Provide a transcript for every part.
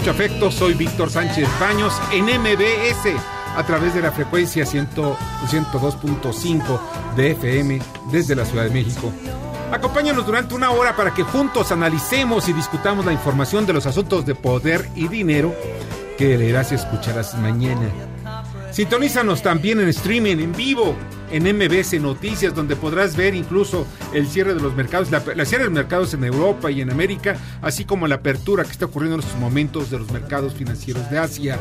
Mucho afecto. Soy Víctor Sánchez Baños en MBS a través de la frecuencia 102.5 de FM desde la Ciudad de México. Acompáñanos durante una hora para que juntos analicemos y discutamos la información de los asuntos de poder y dinero que leerás y escucharás mañana. Sintonízanos también en streaming, en vivo, en MBS Noticias, donde podrás ver incluso el cierre de los mercados, la, cierre de los mercados en Europa y en América, así como la apertura que está ocurriendo en estos momentos de los mercados financieros de Asia.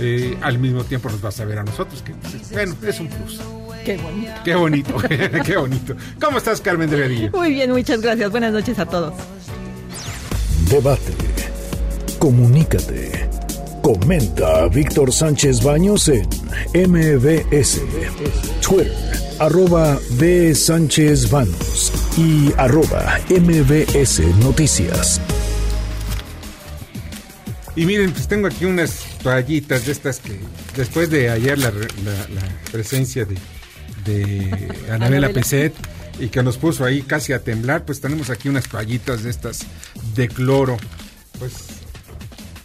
Eh, al mismo tiempo nos vas a ver a nosotros, que bueno, es un plus. Qué bonito. Qué bonito, qué bonito. ¿Cómo estás, Carmen de? Muy bien, muchas gracias. Buenas noches a todos. Debate. Comunícate. Comenta a Víctor Sánchez Baños en MBS, Twitter, arroba B. Sánchez Baños y arroba MBS Noticias. Y miren, pues tengo aquí unas toallitas de estas que después de ayer la, presencia de, de Anabela Peset y que nos puso ahí casi a temblar, pues tenemos aquí unas toallitas de estas de cloro. Pues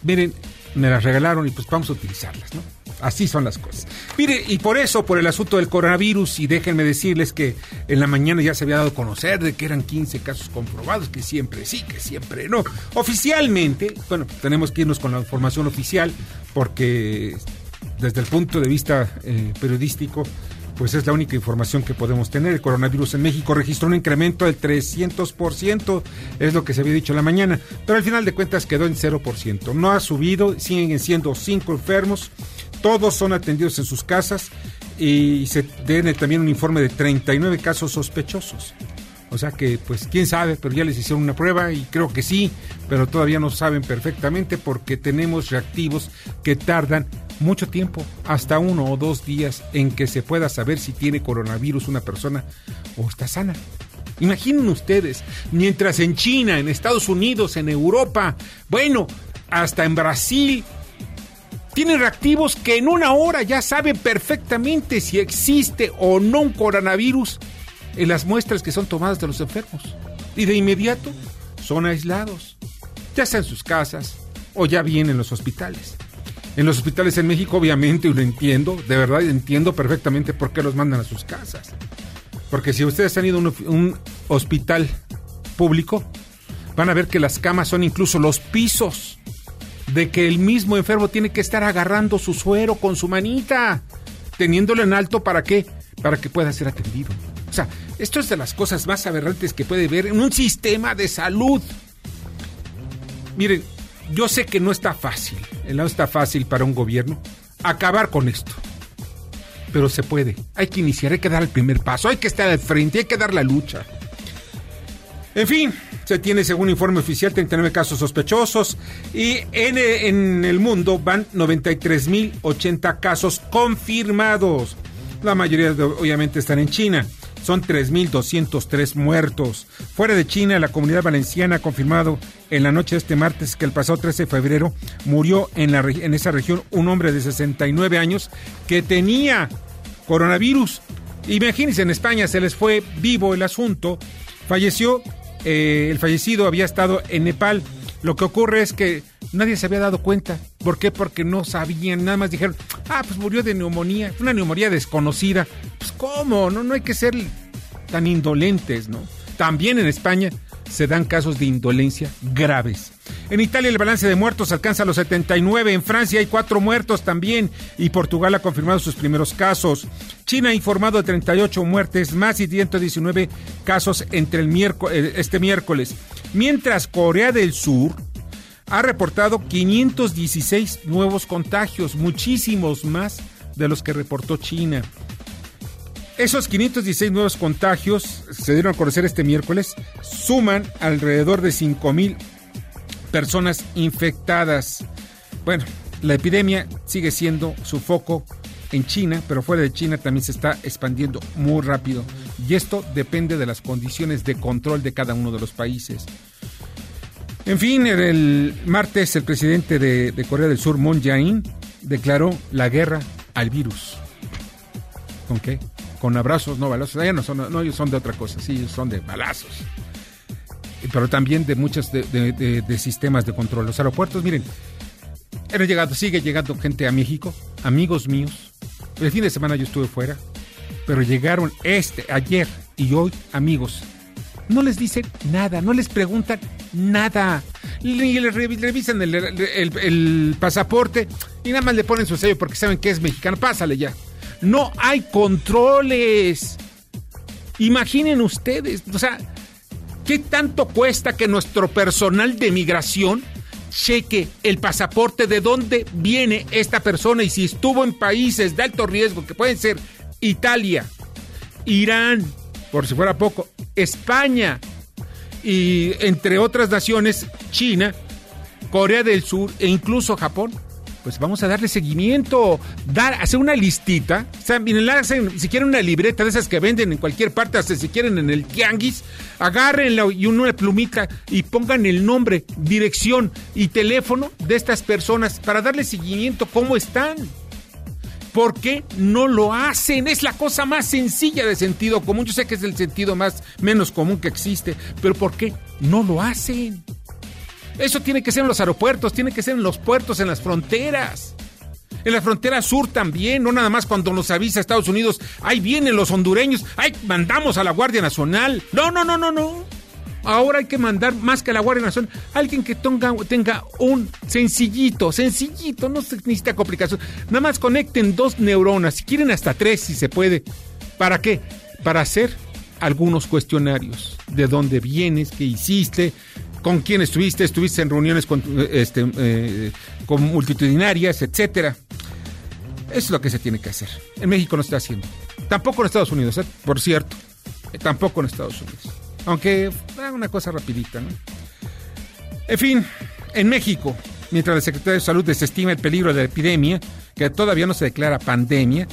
miren, me las regalaron y pues vamos a utilizarlas, ¿no? Así son las cosas. Mire, y por eso, por el asunto del coronavirus, y déjenme decirles que en la mañana ya se había dado a conocer de que eran 15 casos comprobados, que siempre sí, que siempre no. Oficialmente, bueno, tenemos que irnos con la información oficial, porque desde el punto de vista eh, periodístico, pues es la única información que podemos tener. El coronavirus en México registró un incremento del 300%, es lo que se había dicho en la mañana, pero al final de cuentas quedó en 0%. No ha subido, siguen siendo 5 enfermos, todos son atendidos en sus casas y se tiene también un informe de 39 casos sospechosos. O sea que, pues, quién sabe, pero ya les hicieron una prueba y creo que sí, pero todavía no saben perfectamente porque tenemos reactivos que tardan mucho tiempo, hasta uno o dos días, en que se pueda saber si tiene coronavirus una persona o está sana. Imaginen ustedes, mientras en China, en Estados Unidos, en Europa, bueno, hasta en Brasil, tienen reactivos que en una hora ya saben perfectamente si existe o no un coronavirus en las muestras que son tomadas de los enfermos. Y de inmediato son aislados, ya sea en sus casas o ya bien en los hospitales en los hospitales en México, obviamente, y lo entiendo, de verdad entiendo perfectamente por qué los mandan a sus casas. Porque si ustedes han ido a un, hospital público, van a ver que las camas son incluso los pisos, de que el mismo enfermo tiene que estar agarrando su suero con su manita, teniéndolo en alto para qué? Para que pueda ser atendido. Esto es de las cosas más aberrantes que puede ver en un sistema de salud. Miren, yo sé que no está fácil, no está fácil para un gobierno acabar con esto. Pero se puede. Hay que iniciar, hay que dar el primer paso, hay que estar al frente, hay que dar la lucha. En fin, se tiene, según informe oficial, 39 casos sospechosos y en el mundo van 93.080 casos confirmados. La mayoría, obviamente, están en China son 3.203 muertos. Fuera de China, la comunidad valenciana ha confirmado en la noche de este martes que el pasado 13 de febrero murió en, la, en esa región un hombre de 69 años que tenía coronavirus. Imagínense, en España se les fue vivo el asunto. Falleció, eh, el fallecido había estado en Nepal. Lo que ocurre es que nadie se había dado cuenta. ¿Por qué? Porque no sabían, nada más dijeron, ah, pues murió de neumonía, una neumonía desconocida. Pues cómo, no, no hay que ser tan indolentes, ¿no? También en España se dan casos de indolencia graves. En Italia el balance de muertos alcanza los 79. En Francia hay cuatro muertos también. Y Portugal ha confirmado sus primeros casos. China ha informado de 38 muertes más y 119 casos entre el miércoles, eh, este miércoles. Mientras Corea del Sur ha reportado 516 nuevos contagios, muchísimos más de los que reportó China. Esos 516 nuevos contagios se dieron a conocer este miércoles, suman alrededor de 5.000 personas infectadas. Bueno, la epidemia sigue siendo su foco en China, pero fuera de China también se está expandiendo muy rápido. Y esto depende de las condiciones de control de cada uno de los países. En fin, el martes el presidente de, Corea del Sur, Moon Jae-in, declaró la guerra al virus. ¿Con qué? Con abrazos, no balazos. Ellos no son, no, ellos son de otra cosa, sí, ellos son de balazos. Pero también de muchos de, sistemas de control. Los aeropuertos, miren, han llegado, sigue llegando gente a México, amigos míos. El fin de semana yo estuve fuera, pero llegaron este, ayer y hoy amigos no les dicen nada, no les preguntan nada. Ni les revisan el, pasaporte y nada más le ponen su sello porque saben que es mexicano. Pásale ya. No hay controles. Imaginen ustedes, o sea, ¿qué tanto cuesta que nuestro personal de migración cheque el pasaporte de dónde viene esta persona y si estuvo en países de alto riesgo, que pueden ser Italia, Irán, por si fuera poco, España y entre otras naciones, China, Corea del Sur e incluso Japón. Pues vamos a darle seguimiento, dar, hacer una listita. O sea, miren, hacen, si quieren una libreta de esas que venden en cualquier parte, hasta si quieren en el tianguis, agárrenla y una plumita y pongan el nombre, dirección y teléfono de estas personas para darle seguimiento, cómo están. ¿Por qué no lo hacen? Es la cosa más sencilla de sentido común. Yo sé que es el sentido más menos común que existe, pero ¿por qué no lo hacen? Eso tiene que ser en los aeropuertos, tiene que ser en los puertos, en las fronteras. En la frontera sur también, no nada más cuando nos avisa Estados Unidos, ahí vienen los hondureños, ahí mandamos a la Guardia Nacional. No, no, no, no, no. Ahora hay que mandar más que a la Guardia Nacional, alguien que tenga, un sencillito, sencillito, no se necesita complicación. Nada más conecten dos neuronas, si quieren hasta tres si se puede. ¿Para qué? Para hacer algunos cuestionarios. ¿De dónde vienes? ¿Qué hiciste? ¿Con quién estuviste? ¿Estuviste en reuniones con, este, eh, multitudinarias, etcétera? Es lo que se tiene que hacer. En México no está haciendo. Tampoco en Estados Unidos, ¿eh? por cierto. Tampoco en Estados Unidos. Aunque haga una cosa rapidita, ¿no? En fin, en México, mientras la Secretaría de Salud desestima el peligro de la epidemia, que todavía no se declara pandemia,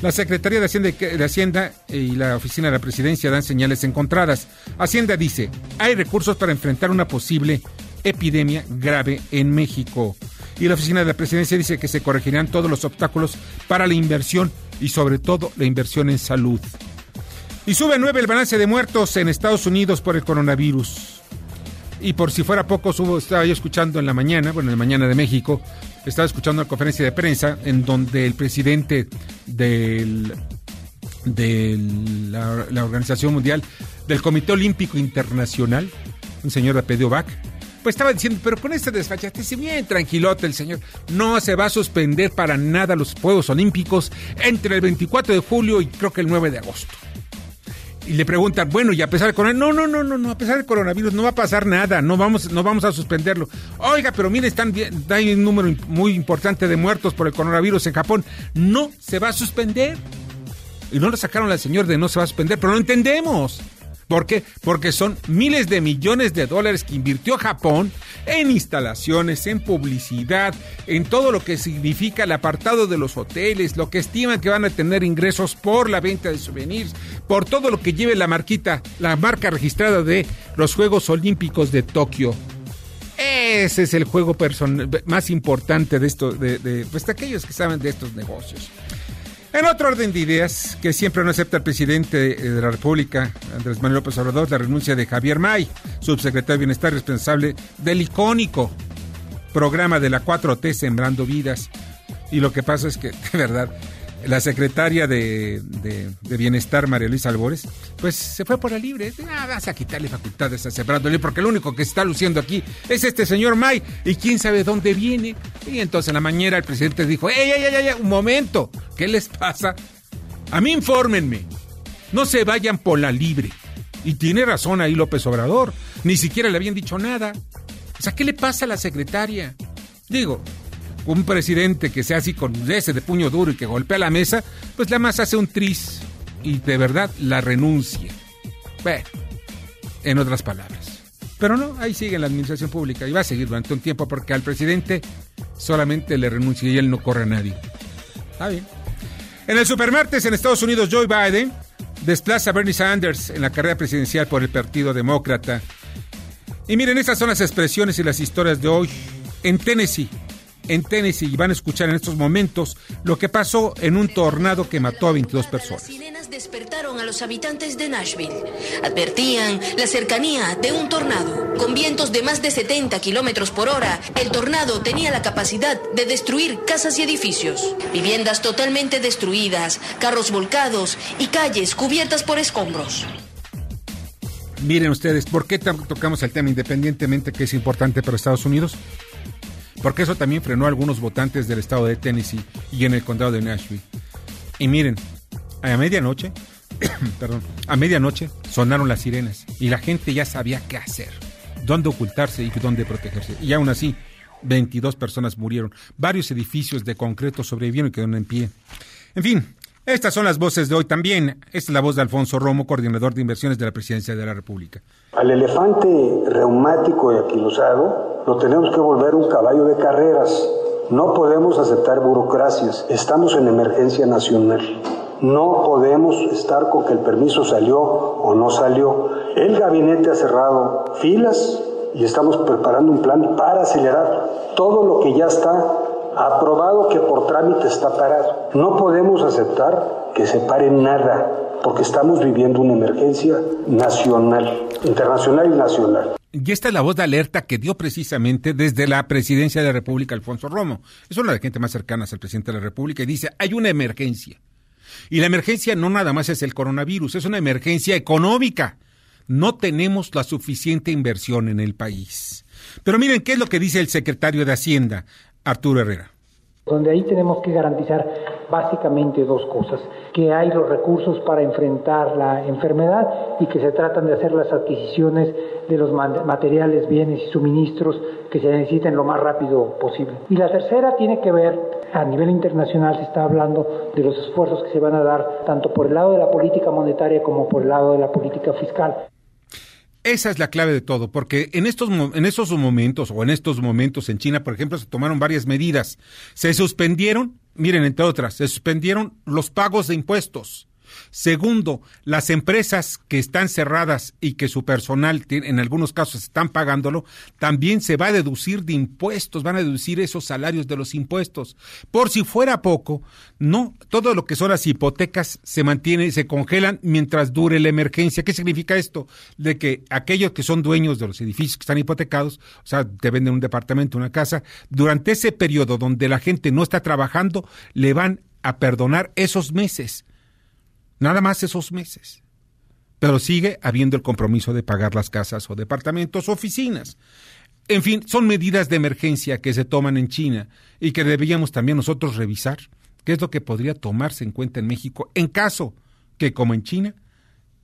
la Secretaría de Hacienda, de Hacienda y la Oficina de la Presidencia dan señales encontradas. Hacienda dice, hay recursos para enfrentar una posible epidemia grave en México. Y la Oficina de la Presidencia dice que se corregirán todos los obstáculos para la inversión y sobre todo la inversión en salud. Y sube a nueve el balance de muertos en Estados Unidos por el coronavirus. Y por si fuera poco, estaba yo escuchando en la mañana, bueno, en la mañana de México, estaba escuchando una conferencia de prensa en donde el presidente de la, Organización Mundial, del Comité Olímpico Internacional, un señor de apellido Bach, pues estaba diciendo, pero con este desfachate, si bien tranquilote el señor, no se va a suspender para nada los Juegos Olímpicos entre el 24 de julio y creo que el 9 de agosto y le preguntan, bueno, y a pesar del coronavirus, no, no, no, no, a pesar del coronavirus no va a pasar nada, no vamos, no vamos a suspenderlo. Oiga, pero mire, están bien, hay un número muy importante de muertos por el coronavirus en Japón. No se va a suspender. Y no lo sacaron al señor de no se va a suspender, pero no entendemos. ¿Por qué? Porque son miles de millones de dólares que invirtió Japón en instalaciones, en publicidad, en todo lo que significa el apartado de los hoteles, lo que estiman que van a tener ingresos por la venta de souvenirs, por todo lo que lleve la marquita, la marca registrada de los Juegos Olímpicos de Tokio. Ese es el juego más importante de esto, de, pues, de aquellos que saben de estos negocios. En otro orden de ideas, que siempre no acepta el presidente de la República, Andrés Manuel López Obrador, la renuncia de Javier May, subsecretario de Bienestar responsable del icónico programa de la 4T Sembrando Vidas. Y lo que pasa es que, de verdad, la secretaria de, Bienestar, María Luisa Albores, pues se fue por la libre. Ah, vas a quitarle facultades a Sebrando porque lo único que está luciendo aquí es este señor May y quién sabe dónde viene. Y entonces en la mañana el presidente dijo, ¡Ey, ey, ey, ey! Un momento, ¿qué les pasa? A mí infórmenme, no se vayan por la libre. Y tiene razón ahí López Obrador, ni siquiera le habían dicho nada. O sea, ¿qué le pasa a la secretaria? Digo, un presidente que sea así con ese de puño duro y que golpea la mesa, pues la más hace un tris y de verdad la renuncia. Bueno, en otras palabras. Pero no, ahí sigue en la administración pública y va a seguir durante un tiempo porque al presidente solamente le renuncia y él no corre a nadie. Está bien. En el supermartes en Estados Unidos, Joe Biden desplaza a Bernie Sanders en la carrera presidencial por el Partido Demócrata. Y miren, estas son las expresiones y las historias de hoy. En Tennessee, en Tennessee y van a escuchar en estos momentos lo que pasó en un tornado que mató a 22 personas. Las sirenas despertaron a los habitantes de Nashville. Advertían la cercanía de un tornado. Con vientos de más de 70 kilómetros por hora, el tornado tenía la capacidad de destruir casas y edificios. Viviendas totalmente destruidas, carros volcados y calles cubiertas por escombros. Miren ustedes, ¿por qué tocamos el tema independientemente que es importante para Estados Unidos? Porque eso también frenó a algunos votantes del estado de Tennessee y en el condado de Nashville. Y miren, a medianoche, perdón, a medianoche sonaron las sirenas y la gente ya sabía qué hacer, dónde ocultarse y dónde protegerse. Y aún así, 22 personas murieron, varios edificios de concreto sobrevivieron y quedaron en pie. En fin, estas son las voces de hoy también. Esta es la voz de Alfonso Romo, coordinador de inversiones de la Presidencia de la República. Al elefante reumático y aquilosado lo tenemos que volver un caballo de carreras. No podemos aceptar burocracias. Estamos en emergencia nacional. No podemos estar con que el permiso salió o no salió. El gabinete ha cerrado filas y estamos preparando un plan para acelerar todo lo que ya está aprobado que por trámite está parado. No podemos aceptar que se pare nada, porque estamos viviendo una emergencia nacional, internacional y nacional. Y esta es la voz de alerta que dio precisamente desde la presidencia de la República Alfonso Romo. Es una de las gente más cercanas al presidente de la República y dice, hay una emergencia. Y la emergencia no nada más es el coronavirus, es una emergencia económica. No tenemos la suficiente inversión en el país. Pero miren qué es lo que dice el secretario de Hacienda, Arturo Herrera. Donde ahí tenemos que garantizar básicamente dos cosas, que hay los recursos para enfrentar la enfermedad y que se tratan de hacer las adquisiciones de los materiales, bienes y suministros que se necesiten lo más rápido posible. Y la tercera tiene que ver, a nivel internacional se está hablando de los esfuerzos que se van a dar tanto por el lado de la política monetaria como por el lado de la política fiscal. Esa es la clave de todo, porque en estos, en esos momentos o en estos momentos en China, por ejemplo, se tomaron varias medidas. Se suspendieron, miren, entre otras, se suspendieron los pagos de impuestos. Segundo, las empresas que están cerradas y que su personal en algunos casos están pagándolo, también se va a deducir de impuestos, van a deducir esos salarios de los impuestos. Por si fuera poco, no, todo lo que son las hipotecas se mantiene, se congelan mientras dure la emergencia. ¿Qué significa esto? De que aquellos que son dueños de los edificios que están hipotecados, o sea, te venden un departamento, una casa, durante ese periodo donde la gente no está trabajando, le van a perdonar esos meses Nada más esos meses. Pero sigue habiendo el compromiso de pagar las casas o departamentos, oficinas. En fin, son medidas de emergencia que se toman en China y que deberíamos también nosotros revisar qué es lo que podría tomarse en cuenta en México en caso que, como en China,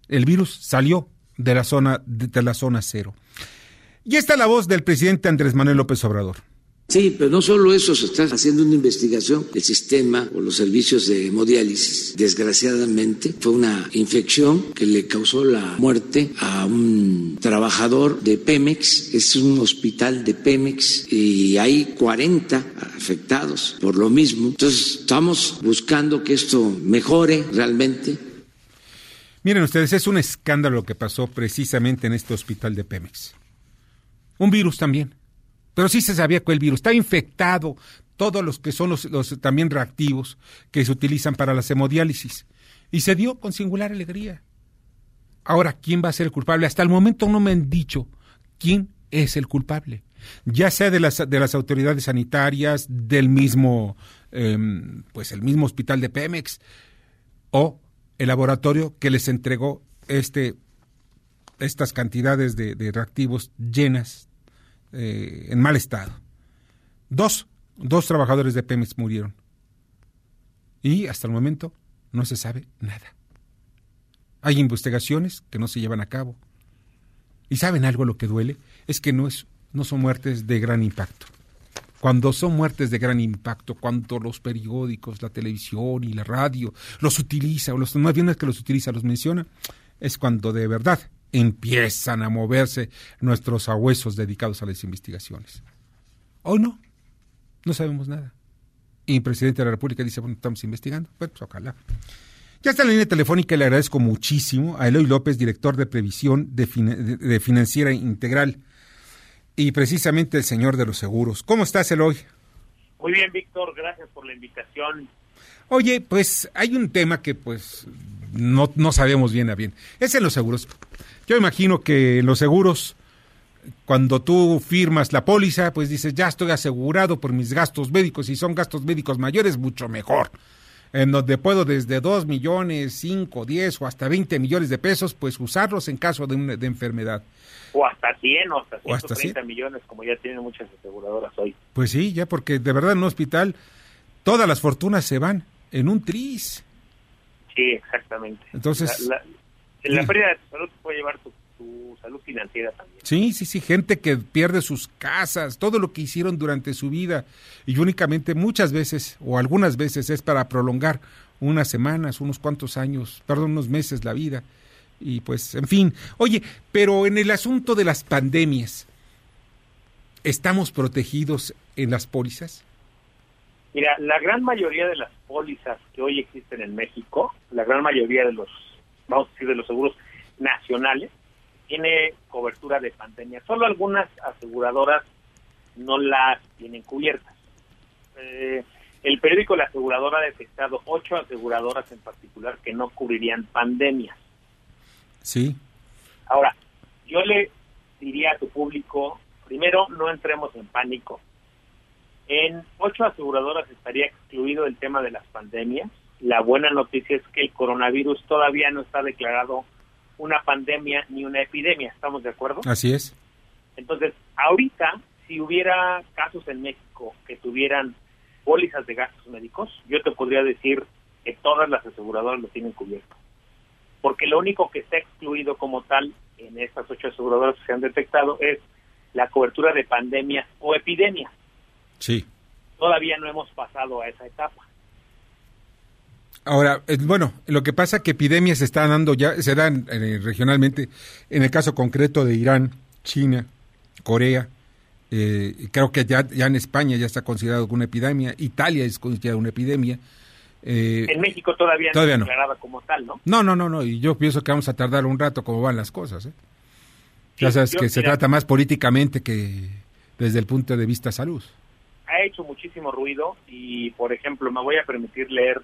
el virus salió de la zona, de la zona cero. Y esta es la voz del presidente Andrés Manuel López Obrador. Sí, pero no solo eso, se está haciendo una investigación del sistema o los servicios de hemodiálisis. Desgraciadamente fue una infección que le causó la muerte a un trabajador de Pemex, es un hospital de Pemex y hay 40 afectados por lo mismo. Entonces estamos buscando que esto mejore realmente. Miren ustedes, es un escándalo lo que pasó precisamente en este hospital de Pemex. Un virus también pero sí se sabía que el virus está infectado, todos los que son los, también reactivos que se utilizan para la hemodiálisis. Y se dio con singular alegría. Ahora, ¿quién va a ser el culpable? Hasta el momento no me han dicho quién es el culpable. Ya sea de las, de las autoridades sanitarias, del mismo em, pues el mismo hospital de Pemex o el laboratorio que les entregó este estas cantidades de, reactivos llenas eh, en mal estado. Dos, dos trabajadores de Pemex murieron. Y hasta el momento no se sabe nada. Hay investigaciones que no se llevan a cabo. ¿Y saben algo lo que duele? Es que no, es, no son muertes de gran impacto. Cuando son muertes de gran impacto, cuando los periódicos, la televisión y la radio los utiliza, o los, más bien es que los utiliza, los menciona, es cuando de verdad empiezan a moverse nuestros ahuesos dedicados a las investigaciones. Hoy no, no sabemos nada. Y el presidente de la República dice, bueno, estamos investigando. Bueno, pues ojalá. Ya está en la línea telefónica y le agradezco muchísimo a Eloy López, director de previsión de, Financiera Integral y precisamente el señor de los seguros. ¿Cómo estás, Eloy? Muy bien, Víctor, gracias por la invitación. Oye, pues hay un tema que pues no, no sabemos bien a bien. Es en los seguros. Yo imagino que en los seguros, cuando tú firmas la póliza, pues dices, ya estoy asegurado por mis gastos médicos. Si son gastos médicos mayores, mucho mejor en donde puedo desde 2 millones, 5, 10 o hasta 20 millones de pesos, pues usarlos en caso de, una, de enfermedad. O hasta 100 o hasta 130 millones, como ya tienen muchas aseguradoras hoy. Pues sí, ya porque de verdad en un hospital todas las fortunas se van en un tris. Sí, exactamente. Entonces... La, la, pérdida de salud puede llevar tu salud financiera también. Sí, sí, sí, gente que pierde sus casas, todo lo que hicieron durante su vida y únicamente muchas veces o algunas veces es para prolongar unas semanas, unos cuantos años, perdón, unos meses la vida. Y pues, en fin, oye, pero en el asunto de las pandemias, ¿estamos protegidos en las pólizas? Mira, la gran mayoría de las pólizas que hoy existen en México, la gran mayoría de los, vamos a decir, de los seguros nacionales, tiene cobertura de pandemia. Solo algunas aseguradoras no las tienen cubiertas. Eh, el periódico La Aseguradora ha detectado ocho aseguradoras en particular que no cubrirían pandemias. Sí. Ahora, yo le diría a tu público, primero, no entremos en pánico. En ocho aseguradoras estaría excluido el tema de las pandemias. La buena noticia es que el coronavirus todavía no está declarado una pandemia ni una epidemia, ¿estamos de acuerdo? Así es. Entonces, ahorita, si hubiera casos en México que tuvieran pólizas de gastos médicos, yo te podría decir que todas las aseguradoras lo tienen cubierto. Porque lo único que está excluido como tal en estas ocho aseguradoras que se han detectado es la cobertura de pandemias o epidemias. Sí. Todavía no hemos pasado a esa etapa. Ahora, eh, bueno, lo que pasa es que epidemias se están dando ya, se dan eh, regionalmente, en el caso concreto de Irán, China, Corea, eh, creo que ya, ya en España ya está considerado una epidemia, Italia es considerada una epidemia. en México todavía, no está declarada como tal, ¿no? No, no, no, no, y yo pienso que vamos a tardar un rato como van las cosas. ya sabes que se trata más políticamente que desde el punto de vista salud. Ha hecho muchísimo ruido y, por ejemplo, me voy a permitir leer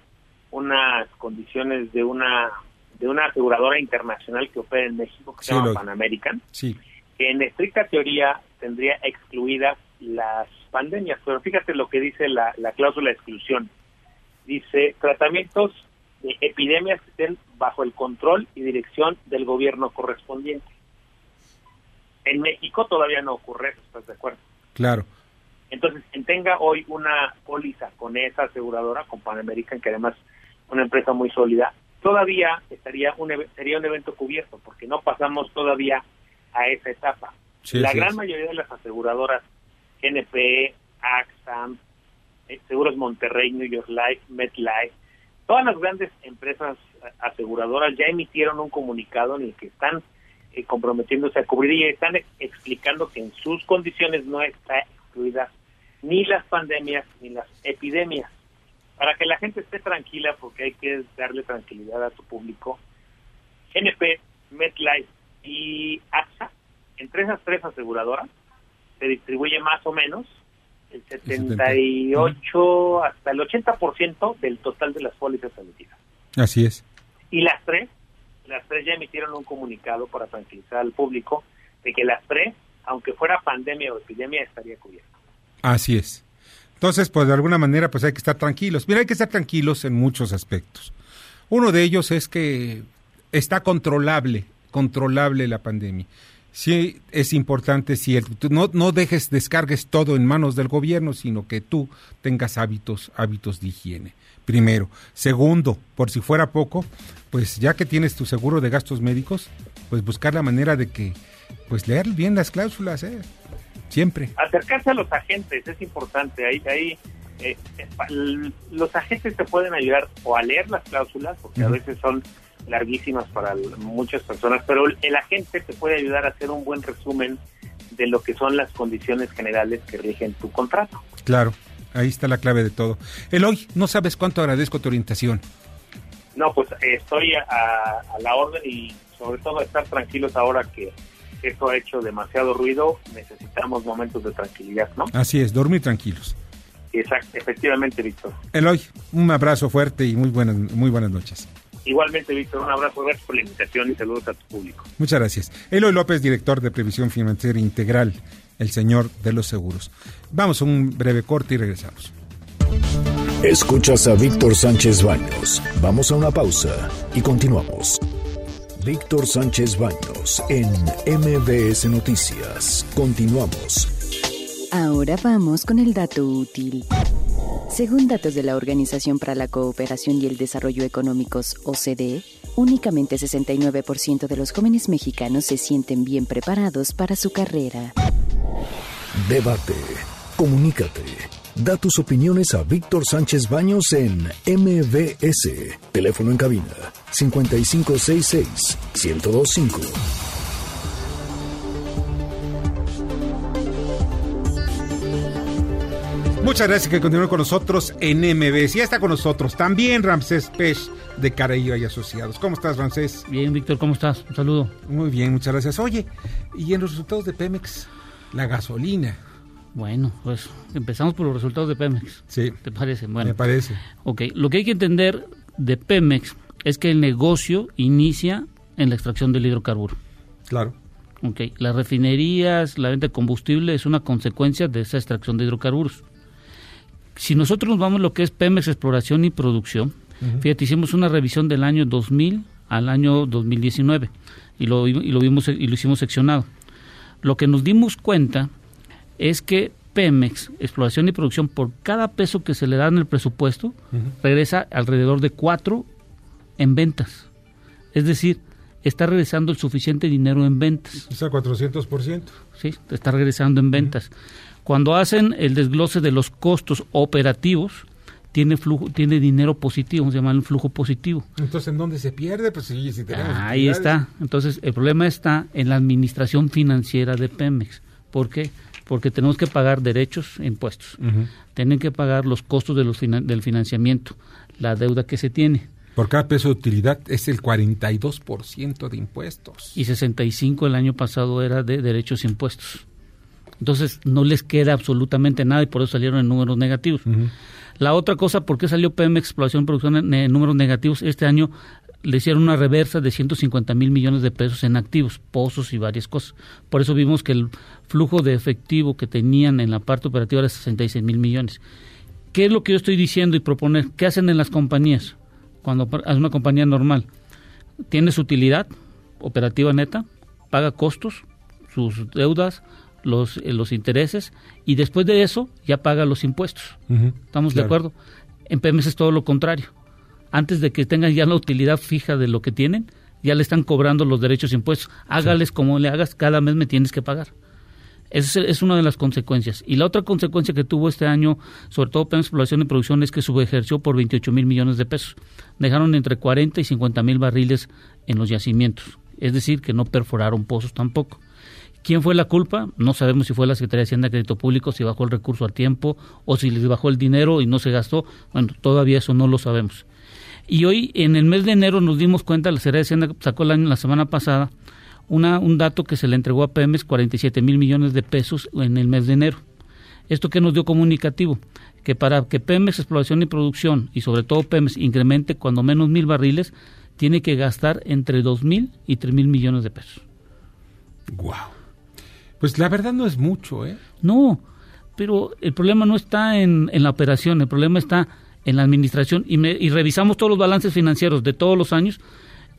unas condiciones de una de una aseguradora internacional que opera en México que se llama Pan American, sí. que en estricta teoría tendría excluidas las pandemias, pero fíjate lo que dice la, la cláusula de exclusión. Dice tratamientos de epidemias que estén bajo el control y dirección del gobierno correspondiente. En México todavía no ocurre eso, ¿estás de acuerdo? Claro. Entonces, quien tenga hoy una póliza con esa aseguradora, con Pan American, que además una empresa muy sólida, todavía estaría un, sería un evento cubierto, porque no pasamos todavía a esa etapa. la gran mayoría de las aseguradoras, GNP, AXA, eh, Seguros Monterrey, New York Life, MetLife, todas las grandes empresas aseguradoras ya emitieron un comunicado en el que están eh, comprometiéndose a cubrir y están explicando que en sus condiciones no está ni las pandemias ni las epidemias para que la gente esté tranquila, porque hay que darle tranquilidad a tu público, NP, MetLife y AXA, entre esas tres aseguradoras, se distribuye más o menos el 78 hasta el 80% del total de las pólizas emitidas. Así es. Y las tres, las tres ya emitieron un comunicado para tranquilizar al público de que las tres, aunque fuera pandemia o epidemia, estaría cubierta. Así es. Entonces, pues de alguna manera, pues hay que estar tranquilos. Mira, hay que estar tranquilos en muchos aspectos. Uno de ellos es que está controlable, controlable la pandemia. Sí es importante, cierto, no, no dejes, descargues todo en manos del gobierno, sino que tú tengas hábitos, hábitos de higiene. Primero. Segundo, por si fuera poco, pues ya que tienes tu seguro de gastos médicos, pues buscar la manera de que, pues leer bien las cláusulas, ¿eh? Siempre. Acercarse a los agentes es importante. Ahí, ahí eh, los agentes te pueden ayudar o a leer las cláusulas, porque a veces son larguísimas para muchas personas, pero el agente te puede ayudar a hacer un buen resumen de lo que son las condiciones generales que rigen tu contrato. Claro, ahí está la clave de todo. Eloy, no sabes cuánto agradezco tu orientación. No, pues estoy a, la orden y sobre todo estar tranquilos ahora que esto ha hecho demasiado ruido, necesitamos momentos de tranquilidad, ¿no? Así es, dormir tranquilos. Exacto, efectivamente, Víctor. Eloy, un abrazo fuerte y muy buenas, muy buenas noches. Igualmente, Víctor, un abrazo, gracias por la invitación y saludos a tu público. Muchas gracias. Eloy López, director de Previsión Financiera Integral, el señor de los seguros. Vamos a un breve corte y regresamos. Escuchas a Víctor Sánchez Baños. Vamos a una pausa y continuamos. Víctor Sánchez Baños en MBS Noticias. Continuamos. Ahora vamos con el dato útil. Según datos de la Organización para la Cooperación y el Desarrollo Económicos, OCDE, únicamente 69% de los jóvenes mexicanos se sienten bien preparados para su carrera. Debate. Comunícate. Da tus opiniones a Víctor Sánchez Baños en MBS. Teléfono en cabina 5566 1025. Muchas gracias que continúen con nosotros en MBS. Ya está con nosotros también Ramsés Pech de Carello y Asociados. ¿Cómo estás, Ramsés? Bien, Víctor, ¿cómo estás? Un saludo. Muy bien, muchas gracias. Oye, ¿y en los resultados de Pemex? La gasolina. Bueno, pues empezamos por los resultados de Pemex. Sí. ¿Te parece? Bueno. Me parece. Ok, lo que hay que entender de Pemex es que el negocio inicia en la extracción del hidrocarburo. Claro. Ok, las refinerías, la venta de combustible es una consecuencia de esa extracción de hidrocarburos si nosotros nos vamos a lo que es Pemex Exploración y Producción, fíjate, hicimos una revisión del año 2000 al año 2019 y lo, y lo, vimos, y lo hicimos seccionado. Lo que nos dimos cuenta es que Pemex, exploración y producción, por cada peso que se le da en el presupuesto, regresa alrededor de cuatro en ventas. Es decir, está regresando el suficiente dinero en ventas. Sea, 400%. Sí, está regresando en ventas. Cuando hacen el desglose de los costos operativos, tiene flujo, tiene dinero positivo, se llama el flujo positivo. Entonces, ¿en dónde se pierde? Pues sí, si tenemos Ahí está. Entonces, el problema está en la administración financiera de Pemex. ¿Por qué? Porque tenemos que pagar derechos e impuestos. Tienen que pagar los costos de los del financiamiento, la deuda que se tiene. Por cada peso de utilidad es el 42% de impuestos. Y 65 el año pasado era de derechos e impuestos. Entonces no les queda absolutamente nada y por eso salieron en números negativos. La otra cosa, ¿por qué salió PM Exploración Producción en, números negativos? Este año le hicieron una reversa de 150 mil millones de pesos en activos, pozos y varias cosas. Por eso vimos que el flujo de efectivo que tenían en la parte operativa era 66 mil millones. ¿Qué es lo que yo estoy diciendo y proponer? ¿Qué hacen en las compañías? Cuando hace una compañía normal, tiene su utilidad operativa neta, paga costos, sus deudas, los, eh, los intereses y después de eso ya paga los impuestos. ¿Estamos de acuerdo? En Pemex es todo lo contrario. Antes de que tengan ya la utilidad fija de lo que tienen, ya le están cobrando los derechos impuestos. Hágales como le hagas, cada mes me tienes que pagar. Esa es, una de las consecuencias. Y la otra consecuencia que tuvo este año, sobre todo Pemex Exploración y Producción, es que subejerció por 28 mil millones de pesos. Dejaron entre 40 y 50 mil barriles en los yacimientos. Es decir, que no perforaron pozos tampoco. ¿Quién fue la culpa? No sabemos si fue la Secretaría de Hacienda de Crédito Público, si bajó el recurso a tiempo o si les bajó el dinero y no se gastó. Bueno, todavía eso no lo sabemos. Y hoy, en el mes de enero, nos dimos cuenta, la Secretaría de Hacienda sacó el año, la semana pasada una, un dato que se le entregó a Pemex, 47 mil millones de pesos en el mes de enero. ¿Esto que nos dio comunicativo? Que para que Pemex Exploración y Producción, y sobre todo Pemex, incremente cuando menos mil barriles, tiene que gastar entre dos mil y tres mil millones de pesos. ¡Guau! Pues la verdad no es mucho, ¿eh? No, pero el problema no está en, en la operación, el problema está en la administración y, me, y revisamos todos los balances financieros de todos los años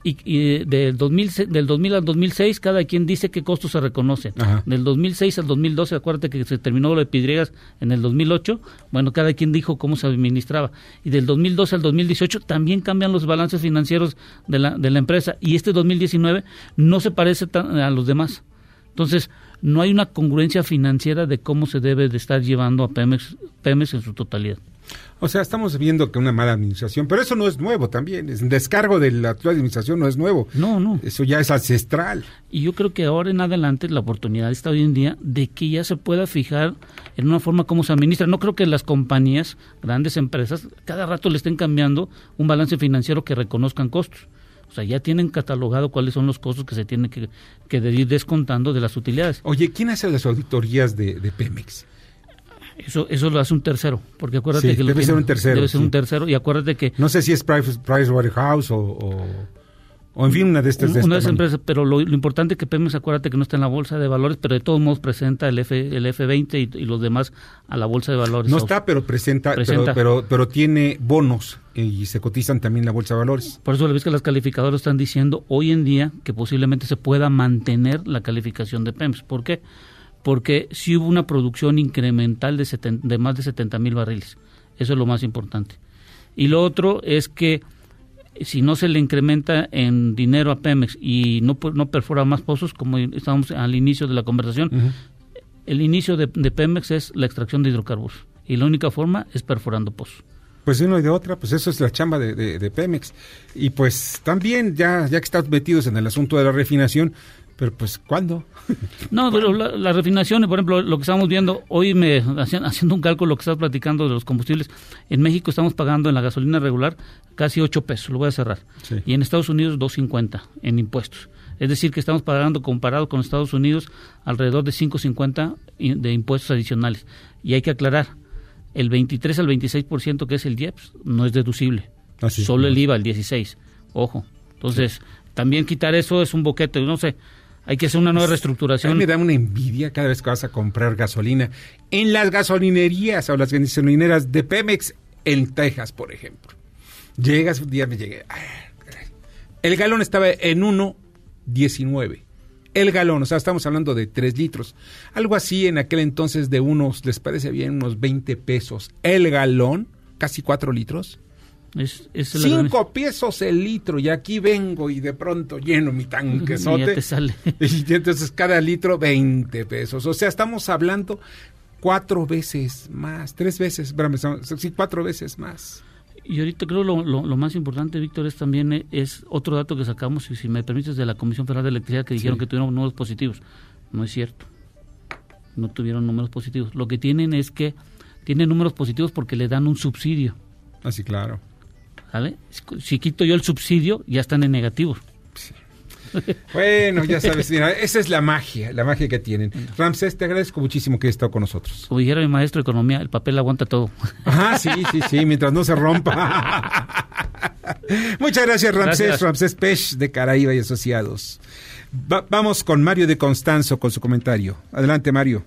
y, y del, 2000, del 2000 al 2006 cada quien dice qué costos se reconocen. Del 2006 al 2012, acuérdate que se terminó lo de Pidriegas en el 2008, bueno, cada quien dijo cómo se administraba. Y del 2012 al 2018 también cambian los balances financieros de la, de la empresa y este 2019 no se parece a los demás. Entonces, no hay una congruencia financiera de cómo se debe de estar llevando a Pemex, Pemex en su totalidad. O sea, estamos viendo que una mala administración, pero eso no es nuevo también. Es un descargo de la actual administración no es nuevo. No, no. Eso ya es ancestral. Y yo creo que ahora en adelante la oportunidad está hoy en día de que ya se pueda fijar en una forma como se administra. No creo que las compañías, grandes empresas, cada rato le estén cambiando un balance financiero que reconozcan costos. O sea, ya tienen catalogado cuáles son los costos que se tienen que, que ir descontando de las utilidades. Oye, ¿quién hace las auditorías de, de Pemex? Eso, eso lo hace un tercero, porque acuérdate que debe ser un tercero. Debe ser un tercero y acuérdate que... No sé si es Price, Pricewaterhouse o, o, o, en fin, una de estas. Una de, estas empresas, pero lo, lo, importante es que Pemex, acuérdate que no está en la bolsa de valores, pero de todos modos presenta el, F, el F20 y, y los demás a la bolsa de valores. No está, pero presenta, presenta. Pero, pero, pero, tiene bonos y se cotizan también en la bolsa de valores. Por eso le ves que las calificadoras están diciendo hoy en día que posiblemente se pueda mantener la calificación de Pemex. ¿Por qué? Porque sí hubo una producción incremental de, de más de 70 mil barriles. Eso es lo más importante. Y lo otro es que si no se le incrementa en dinero a Pemex y no, no perfora más pozos, como estábamos al inicio de la conversación, uh -huh. el inicio de, de, Pemex es la extracción de hidrocarburos. Y la única forma es perforando pozos. Pues de una y de otra, pues eso es la chamba de, de, de Pemex. Y pues también, ya, ya que están metidos en el asunto de la refinación, pero pues, ¿cuándo? No, pero la, la, refinación, por ejemplo, lo que estamos viendo, hoy me haciendo un cálculo, lo que estás platicando de los combustibles, en México estamos pagando en la gasolina regular casi 8 pesos, lo voy a cerrar, sí. y en Estados Unidos 2.50 en impuestos. Es decir, que estamos pagando, comparado con Estados Unidos, alrededor de 5.50 de impuestos adicionales. Y hay que aclarar, el 23 al 26% que es el IEPS no es deducible, ah, solo el IVA, el 16. Ojo. Entonces, también quitar eso es un boquete, no sé hay que hacer una nueva reestructuración. A mí me da una envidia cada vez que vas a comprar gasolina en las gasolinerías o las gasolineras de Pemex en Texas, por ejemplo. Llegas, un día me llegué. El galón estaba en 1.19. El galón, o sea, estamos hablando de 3 litros. Algo así en aquel entonces de unos, ¿les parece bien? Unos 20 pesos. El galón, casi 4 litros. Es, es Cinco pesos el litro y aquí vengo y de pronto lleno mi tanquesote. Y ya te sale. Y entonces cada litro 20 pesos. O sea, estamos hablando cuatro veces más, tres veces, sí, cuatro veces más. Y ahorita creo lo, lo, lo, más importante, Víctor, es también es otro dato que sacamos, y si me permites, de la Comisión Federal de Electricidad que dijeron sí. que tuvieron números positivos. No es cierto. No tuvieron números positivos. Lo que tienen es que tienen números positivos porque le dan un subsidio. Así, claro. ¿Vale? Si quito yo el subsidio, ya están en negativo. Sí. Bueno, ya sabes, mira, esa es la magia, la magia que tienen. Ramsés, te agradezco muchísimo que hayas estado con nosotros. Como dijera mi maestro de economía, el papel aguanta todo. Ah, sí, sí, sí, mientras no se rompa. Muchas gracias, Ramsés. Gracias. Ramsés Pech, de Caraíba y Asociados. Va vamos con Mario de Constanzo con su comentario. Adelante, Mario.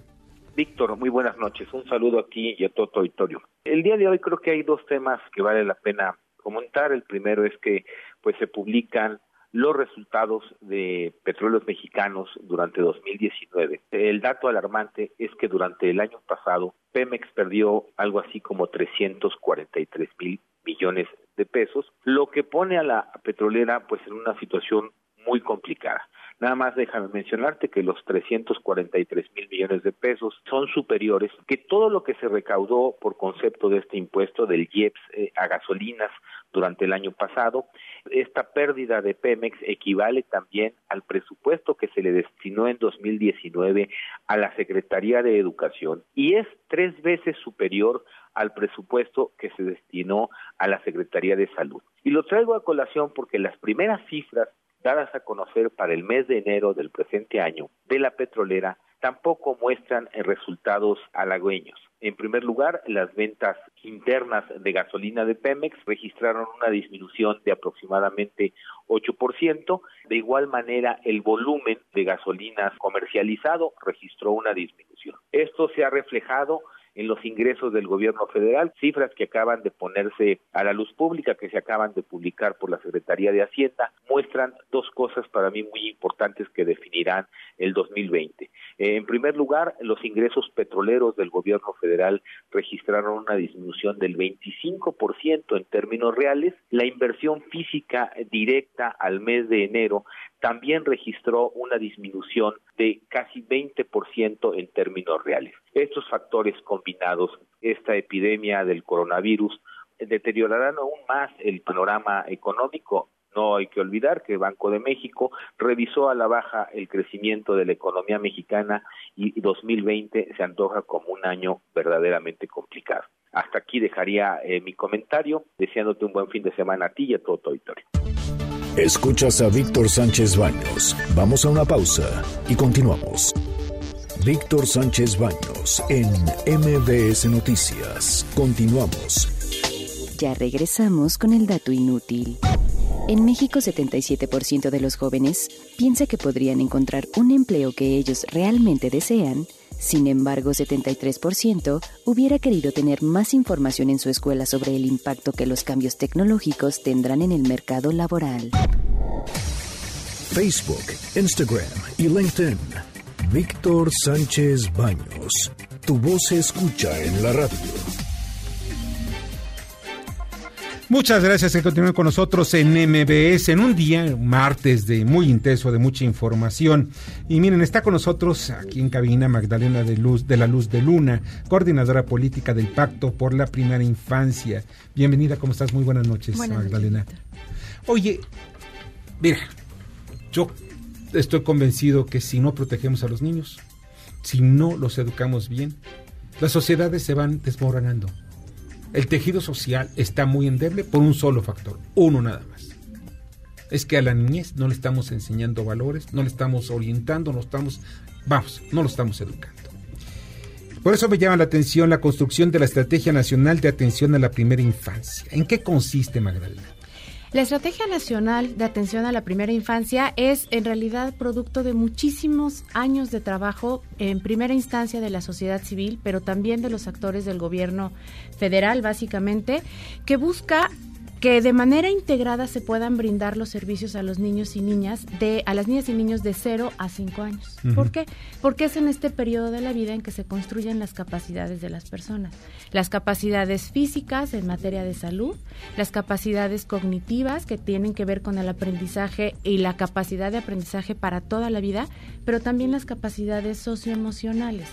Víctor, muy buenas noches. Un saludo a ti y a todo tu auditorio. El día de hoy creo que hay dos temas que vale la pena comentar. El primero es que pues se publican los resultados de petróleos mexicanos durante 2019. El dato alarmante es que durante el año pasado Pemex perdió algo así como 343 mil millones de pesos, lo que pone a la petrolera pues en una situación muy complicada. Nada más déjame mencionarte que los 343 mil millones de pesos son superiores que todo lo que se recaudó por concepto de este impuesto del IEPS eh, a gasolinas durante el año pasado. Esta pérdida de Pemex equivale también al presupuesto que se le destinó en 2019 a la Secretaría de Educación y es tres veces superior al presupuesto que se destinó a la Secretaría de Salud. Y lo traigo a colación porque las primeras cifras dadas a conocer para el mes de enero del presente año de la petrolera tampoco muestran resultados halagüeños. En primer lugar, las ventas internas de gasolina de Pemex registraron una disminución de aproximadamente 8%. De igual manera, el volumen de gasolinas comercializado registró una disminución. Esto se ha reflejado en los ingresos del gobierno federal, cifras que acaban de ponerse a la luz pública, que se acaban de publicar por la Secretaría de Hacienda, muestran dos cosas para mí muy importantes que definirán el 2020. Eh, en primer lugar, los ingresos petroleros del gobierno federal registraron una disminución del 25% en términos reales. La inversión física directa al mes de enero también registró una disminución de casi 20% en términos reales. Estos factores combinados, esta epidemia del coronavirus, deteriorarán aún más el panorama económico no hay que olvidar que el Banco de México revisó a la baja el crecimiento de la economía mexicana y 2020 se antoja como un año verdaderamente complicado. Hasta aquí dejaría eh, mi comentario, deseándote un buen fin de semana a ti y a todo tu auditorio. Escuchas a Víctor Sánchez Baños. Vamos a una pausa y continuamos. Víctor Sánchez Baños en MBS Noticias. Continuamos. Ya regresamos con el dato inútil. En México, 77% de los jóvenes piensa que podrían encontrar un empleo que ellos realmente desean. Sin embargo, 73% hubiera querido tener más información en su escuela sobre el impacto que los cambios tecnológicos tendrán en el mercado laboral. Facebook, Instagram y LinkedIn. Víctor Sánchez Baños. Tu voz se escucha en la radio. Muchas gracias por continuar con nosotros en MBS en un día, martes de muy intenso, de mucha información. Y miren, está con nosotros aquí en cabina Magdalena de Luz de la Luz de Luna, coordinadora política del Pacto por la Primera Infancia. Bienvenida, ¿cómo estás? Muy buenas noches, Magdalena. Oye, mira, yo estoy convencido que si no protegemos a los niños, si no los educamos bien, las sociedades se van desmoronando el tejido social está muy endeble por un solo factor, uno nada más. Es que a la niñez no le estamos enseñando valores, no le estamos orientando, no estamos, vamos, no lo estamos educando. Por eso me llama la atención la construcción de la Estrategia Nacional de Atención a la Primera Infancia. ¿En qué consiste, Magdalena? La Estrategia Nacional de Atención a la Primera Infancia es en realidad producto de muchísimos años de trabajo en primera instancia de la sociedad civil, pero también de los actores del gobierno federal, básicamente, que busca que de manera integrada se puedan brindar los servicios a los niños y niñas de a las niñas y niños de 0 a 5 años. ¿Por qué? Porque es en este periodo de la vida en que se construyen las capacidades de las personas. Las capacidades físicas en materia de salud, las capacidades cognitivas que tienen que ver con el aprendizaje y la capacidad de aprendizaje para toda la vida, pero también las capacidades socioemocionales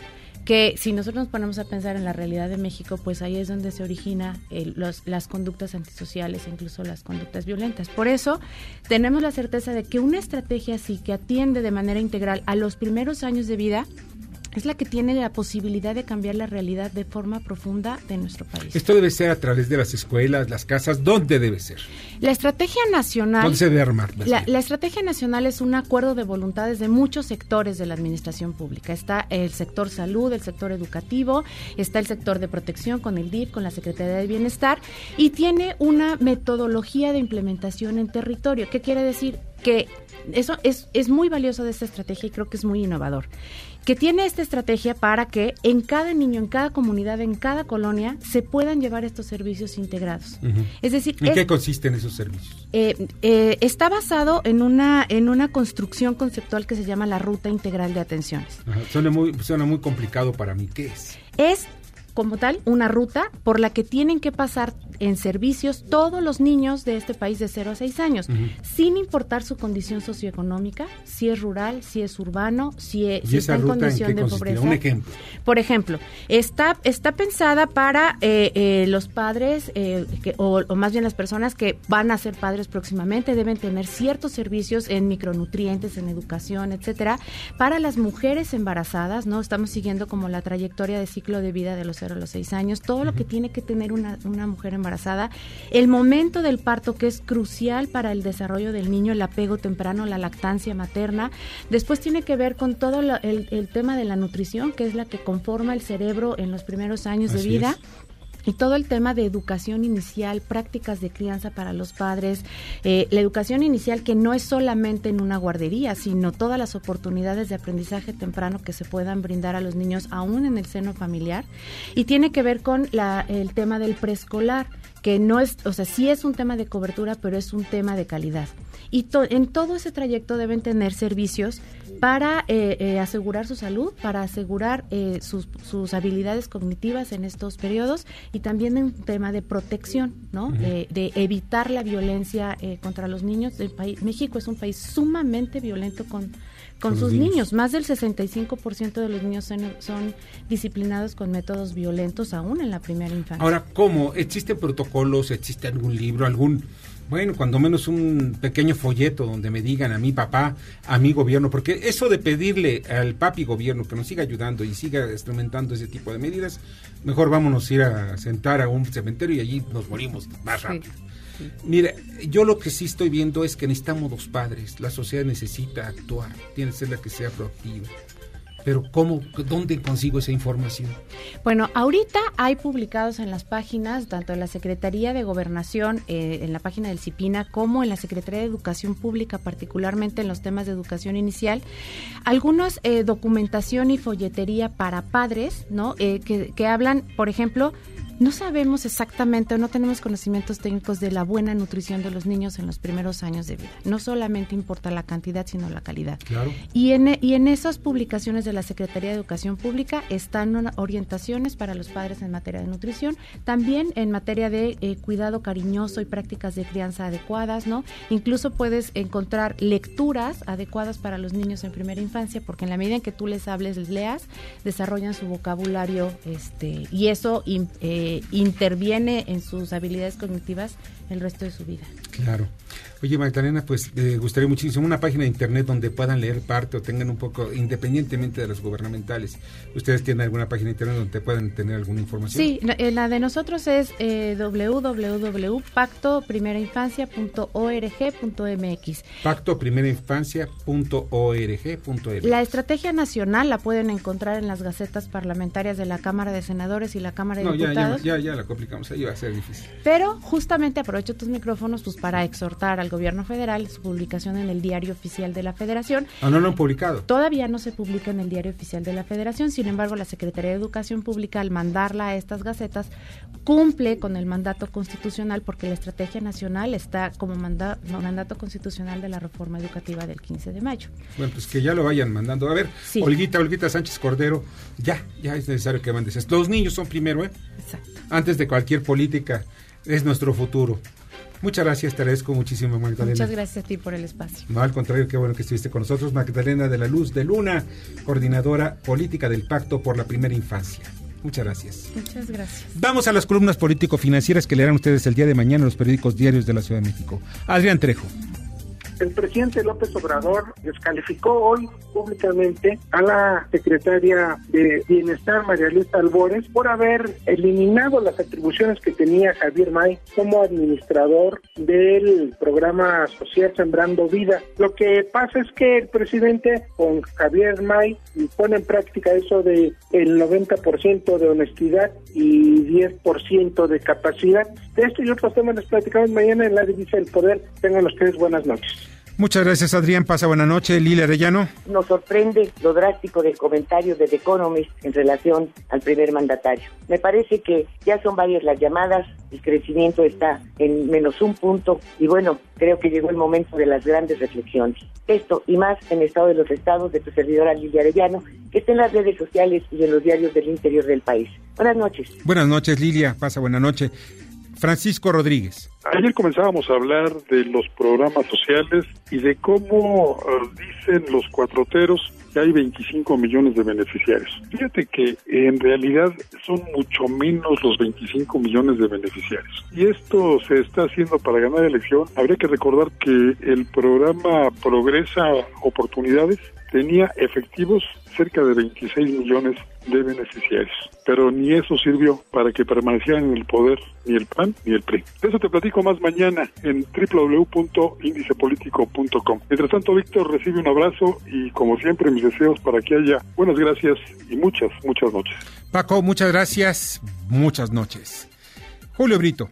que si nosotros nos ponemos a pensar en la realidad de México, pues ahí es donde se origina las conductas antisociales, incluso las conductas violentas. Por eso tenemos la certeza de que una estrategia así que atiende de manera integral a los primeros años de vida es la que tiene la posibilidad de cambiar la realidad de forma profunda de nuestro país. Esto debe ser a través de las escuelas, las casas, ¿dónde debe ser? La estrategia nacional... ¿Dónde se debe armar? La, la, estrategia nacional es un acuerdo de voluntades de muchos sectores de la administración pública. Está el sector salud, el sector educativo, está el sector de protección con el DIF, con la Secretaría de Bienestar, y tiene una metodología de implementación en territorio. ¿Qué quiere decir? Que eso es, es muy valioso de esta estrategia y creo que es muy innovador que tiene esta estrategia para que en cada niño, en cada comunidad, en cada colonia, se puedan llevar estos servicios integrados. Es decir, ¿en qué consisten esos servicios? Eh, eh, está basado en una en una construcción conceptual que se llama la ruta integral de atenciones. Suena muy suena muy complicado para mí. ¿Qué es? Es como tal una ruta por la que tienen que pasar en servicios todos los niños de este país de 0 a 6 años, sin importar su condición socioeconómica, si es rural, si es urbano, si, es, está en condición de pobreza. Un ejemplo. Por ejemplo, está, está pensada para eh, eh, los padres, eh, o, o, más bien las personas que van a ser padres próximamente, deben tener ciertos servicios en micronutrientes, en educación, etcétera. Para las mujeres embarazadas, ¿no? Estamos siguiendo como la trayectoria de ciclo de vida de los a los seis años, todo lo que tiene que tener una, una mujer embarazada, el momento del parto que es crucial para el desarrollo del niño, el apego temprano, la lactancia materna, después tiene que ver con todo el, tema de la nutrición, que es la que conforma el cerebro en los primeros años de vida. Y todo el tema de educación inicial, prácticas de crianza para los padres, eh, la educación inicial que no es solamente en una guardería, sino todas las oportunidades de aprendizaje temprano que se puedan brindar a los niños aún en el seno familiar y tiene que ver con la, el tema del preescolar que no es, o sea, sí es un tema de cobertura, pero es un tema de calidad. Y en todo ese trayecto deben tener servicios para eh, eh, asegurar su salud, para asegurar eh, sus, sus, habilidades cognitivas en estos periodos y también en tema de protección, ¿no? de, evitar la violencia contra los niños. El país, México es un país sumamente violento con, con, sus niños. Más del 65% de los niños son, son, disciplinados con métodos violentos aún en la primera infancia. Ahora, ¿cómo? ¿Existen protocolos? ¿Existe algún libro? ¿Algún bueno, cuando menos un pequeño folleto donde me digan a mi papá, a mi gobierno, porque eso de pedirle al papi gobierno que nos siga ayudando y siga instrumentando ese tipo de medidas, mejor vámonos a ir a sentar a un cementerio y allí nos morimos más rápido. Mira, yo lo que sí estoy viendo es que necesitamos dos padres, la sociedad necesita actuar, tiene que ser la que sea proactiva pero ¿cómo, dónde consigo esa información? Bueno, ahorita hay publicados en las páginas, tanto en la Secretaría de Gobernación, eh, en la página del CIPINA, como en la Secretaría de Educación Pública, particularmente en los temas de educación inicial, algunos eh, documentación y folletería para padres, ¿no? Eh, que, que hablan, por ejemplo, no sabemos exactamente o no tenemos conocimientos técnicos de la buena nutrición de los niños en los primeros años de vida. No solamente importa la cantidad, sino la calidad. Claro. Y en, y en esas publicaciones de la Secretaría de Educación Pública están orientaciones para los padres en materia de nutrición, también en materia de eh, cuidado cariñoso y prácticas de crianza adecuadas, ¿no? Incluso puedes encontrar lecturas adecuadas para los niños en primera infancia, porque en la medida en que tú les hables, les leas, desarrollan su vocabulario, este, y eso eh, interviene en sus habilidades cognitivas el resto de su vida. Claro. Oye, Magdalena, pues me gustaría muchísimo una página de internet donde puedan leer parte o tengan un poco, independientemente de las gubernamentales. ¿Ustedes tienen alguna página de internet donde puedan tener alguna información? Sí, la, eh, de nosotros es eh, www.pactoprimerainfancia.org.mx. Pactoprimerainfancia.org.mx. La estrategia nacional la pueden encontrar en las gacetas parlamentarias de la Cámara de Senadores y la Cámara de no, Diputados. Ya, ya, ya, la complicamos, ahí va a ser difícil. Pero justamente aprovecho tus micrófonos pues para exhortar al gobierno federal su publicación en el diario oficial de la federación. Ah, no lo han publicado. Todavía no se publica en el diario oficial de la federación, sin embargo la Secretaría de Educación Pública al mandarla a estas gacetas cumple con el mandato constitucional porque la estrategia nacional está como mandato constitucional de la reforma educativa del 15 de mayo. Bueno, pues que ya lo vayan mandando. A ver, Olguita, Olguita Sánchez Cordero, ya, ya es necesario que mandes. Los niños son primero, ¿eh? Exacto. Antes de cualquier política, es nuestro futuro. Muchas gracias, te agradezco muchísimo, Magdalena. Muchas gracias a ti por el espacio. No, al contrario, qué bueno que estuviste con nosotros. Magdalena de la Luz de Luna, coordinadora política del Pacto por la Primera Infancia. Muchas gracias. Muchas gracias. Vamos a las columnas político-financieras que leerán ustedes el día de mañana en los periódicos diarios de la Ciudad de México. Adrián Trejo. El presidente López Obrador descalificó hoy públicamente a la secretaria de Bienestar, María Luisa Albores, por haber eliminado las atribuciones que tenía Javier May como administrador del programa social Sembrando Vida. Lo que pasa es que el presidente con Javier May pone en práctica eso de el 90% de honestidad y 10% de capacidad. De esto y otros temas les platicamos mañana en la Divisa del Poder. Tengan ustedes buenas noches. Muchas gracias, Adrián. Pasa buena noche. Lila Arellano. Nos sorprende lo drástico del comentario de The Economist en relación al primer mandatario. Me parece que ya son varias las llamadas, el crecimiento está en menos un punto y bueno, creo que llegó el momento de las grandes reflexiones. Esto y más en Estado de los Estados de tu servidora Lilia Arellano, que está en las redes sociales y en los diarios del interior del país. Buenas noches. Buenas noches, Lilia. Pasa buena noche. Francisco Rodríguez. Ayer comenzábamos a hablar de los programas sociales y de cómo eh, dicen los cuatroteros que hay 25 millones de beneficiarios. Fíjate que en realidad son mucho menos los 25 millones de beneficiarios. Y esto se está haciendo para ganar elección. Habría que recordar que el programa Progresa Oportunidades tenía efectivos cerca de 26 millones de beneficiarios. Pero ni eso sirvió para que permanecieran en el poder ni el PAN ni el PRI. De eso te platico más mañana en www.indicepolitico.com. Mientras tanto, Víctor recibe un abrazo y como siempre mis deseos para que haya buenas gracias y muchas, muchas noches. Paco, muchas gracias, muchas noches. Julio Brito.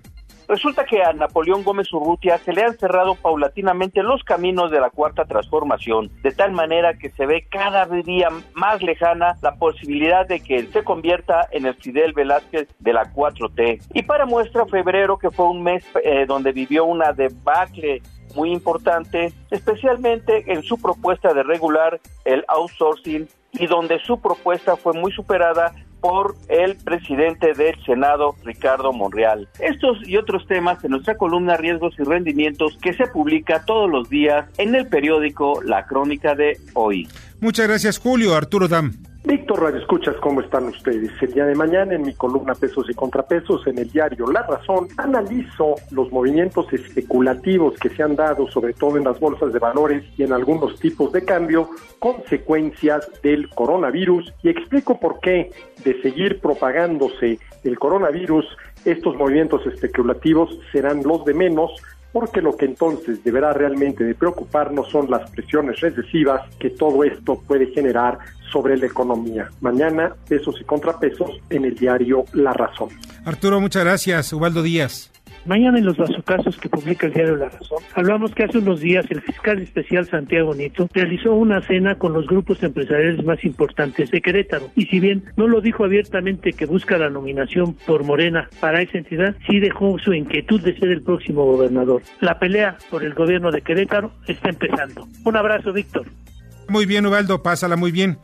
Resulta que a Napoleón Gómez Urrutia se le han cerrado paulatinamente los caminos de la cuarta transformación, de tal manera que se ve cada día más lejana la posibilidad de que él se convierta en el Fidel Velázquez de la 4T. Y para muestra, febrero, que fue un mes eh, donde vivió una debacle muy importante, especialmente en su propuesta de regular el outsourcing y donde su propuesta fue muy superada por el presidente del Senado, Ricardo Monreal. Estos y otros temas en nuestra columna Riesgos y Rendimientos que se publica todos los días en el periódico La Crónica de Hoy. Muchas gracias, Julio. Arturo Dam. Víctor Radio Escuchas, ¿cómo están ustedes? El día de mañana en mi columna Pesos y Contrapesos en el diario La Razón analizo los movimientos especulativos que se han dado sobre todo en las bolsas de valores y en algunos tipos de cambio, consecuencias del coronavirus y explico por qué de seguir propagándose el coronavirus, estos movimientos especulativos serán los de menos porque lo que entonces deberá realmente de preocuparnos son las presiones recesivas que todo esto puede generar sobre la economía. Mañana, pesos y contrapesos en el diario La Razón. Arturo, muchas gracias. Ubaldo Díaz. Mañana en los vasocasos que publica el diario La Razón, hablamos que hace unos días el fiscal especial Santiago Nito realizó una cena con los grupos empresariales más importantes de Querétaro. Y si bien no lo dijo abiertamente que busca la nominación por Morena para esa entidad, sí dejó su inquietud de ser el próximo gobernador. La pelea por el gobierno de Querétaro está empezando. Un abrazo, Víctor. Muy bien, Ubaldo, pásala muy bien.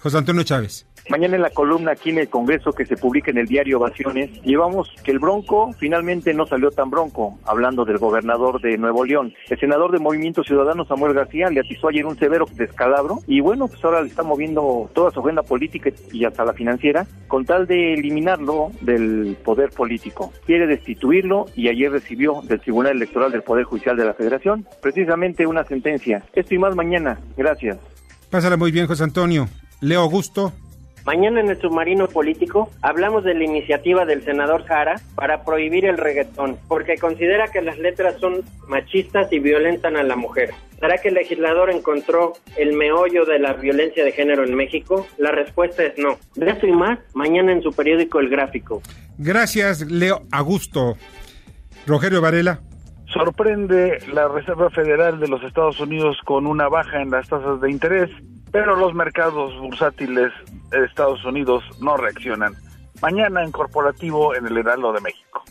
José Antonio Chávez. Mañana en la columna aquí en el Congreso que se publica en el diario Ovaciones, llevamos que el Bronco finalmente no salió tan bronco, hablando del gobernador de Nuevo León. El senador de Movimiento Ciudadano, Samuel García, le atizó ayer un severo descalabro y bueno, pues ahora le está moviendo toda su agenda política y hasta la financiera con tal de eliminarlo del poder político. Quiere destituirlo y ayer recibió del Tribunal Electoral del Poder Judicial de la Federación precisamente una sentencia. Esto y más mañana. Gracias. Pásala muy bien, José Antonio. Leo Augusto. Mañana en el submarino político hablamos de la iniciativa del senador Jara para prohibir el reggaetón, porque considera que las letras son machistas y violentan a la mujer. ¿Será que el legislador encontró el meollo de la violencia de género en México? La respuesta es no. De esto y más, mañana en su periódico El Gráfico. Gracias, Leo Augusto. Rogelio Varela. Sorprende la Reserva Federal de los Estados Unidos con una baja en las tasas de interés pero los mercados bursátiles de Estados Unidos no reaccionan. Mañana en corporativo en el Heraldo de México.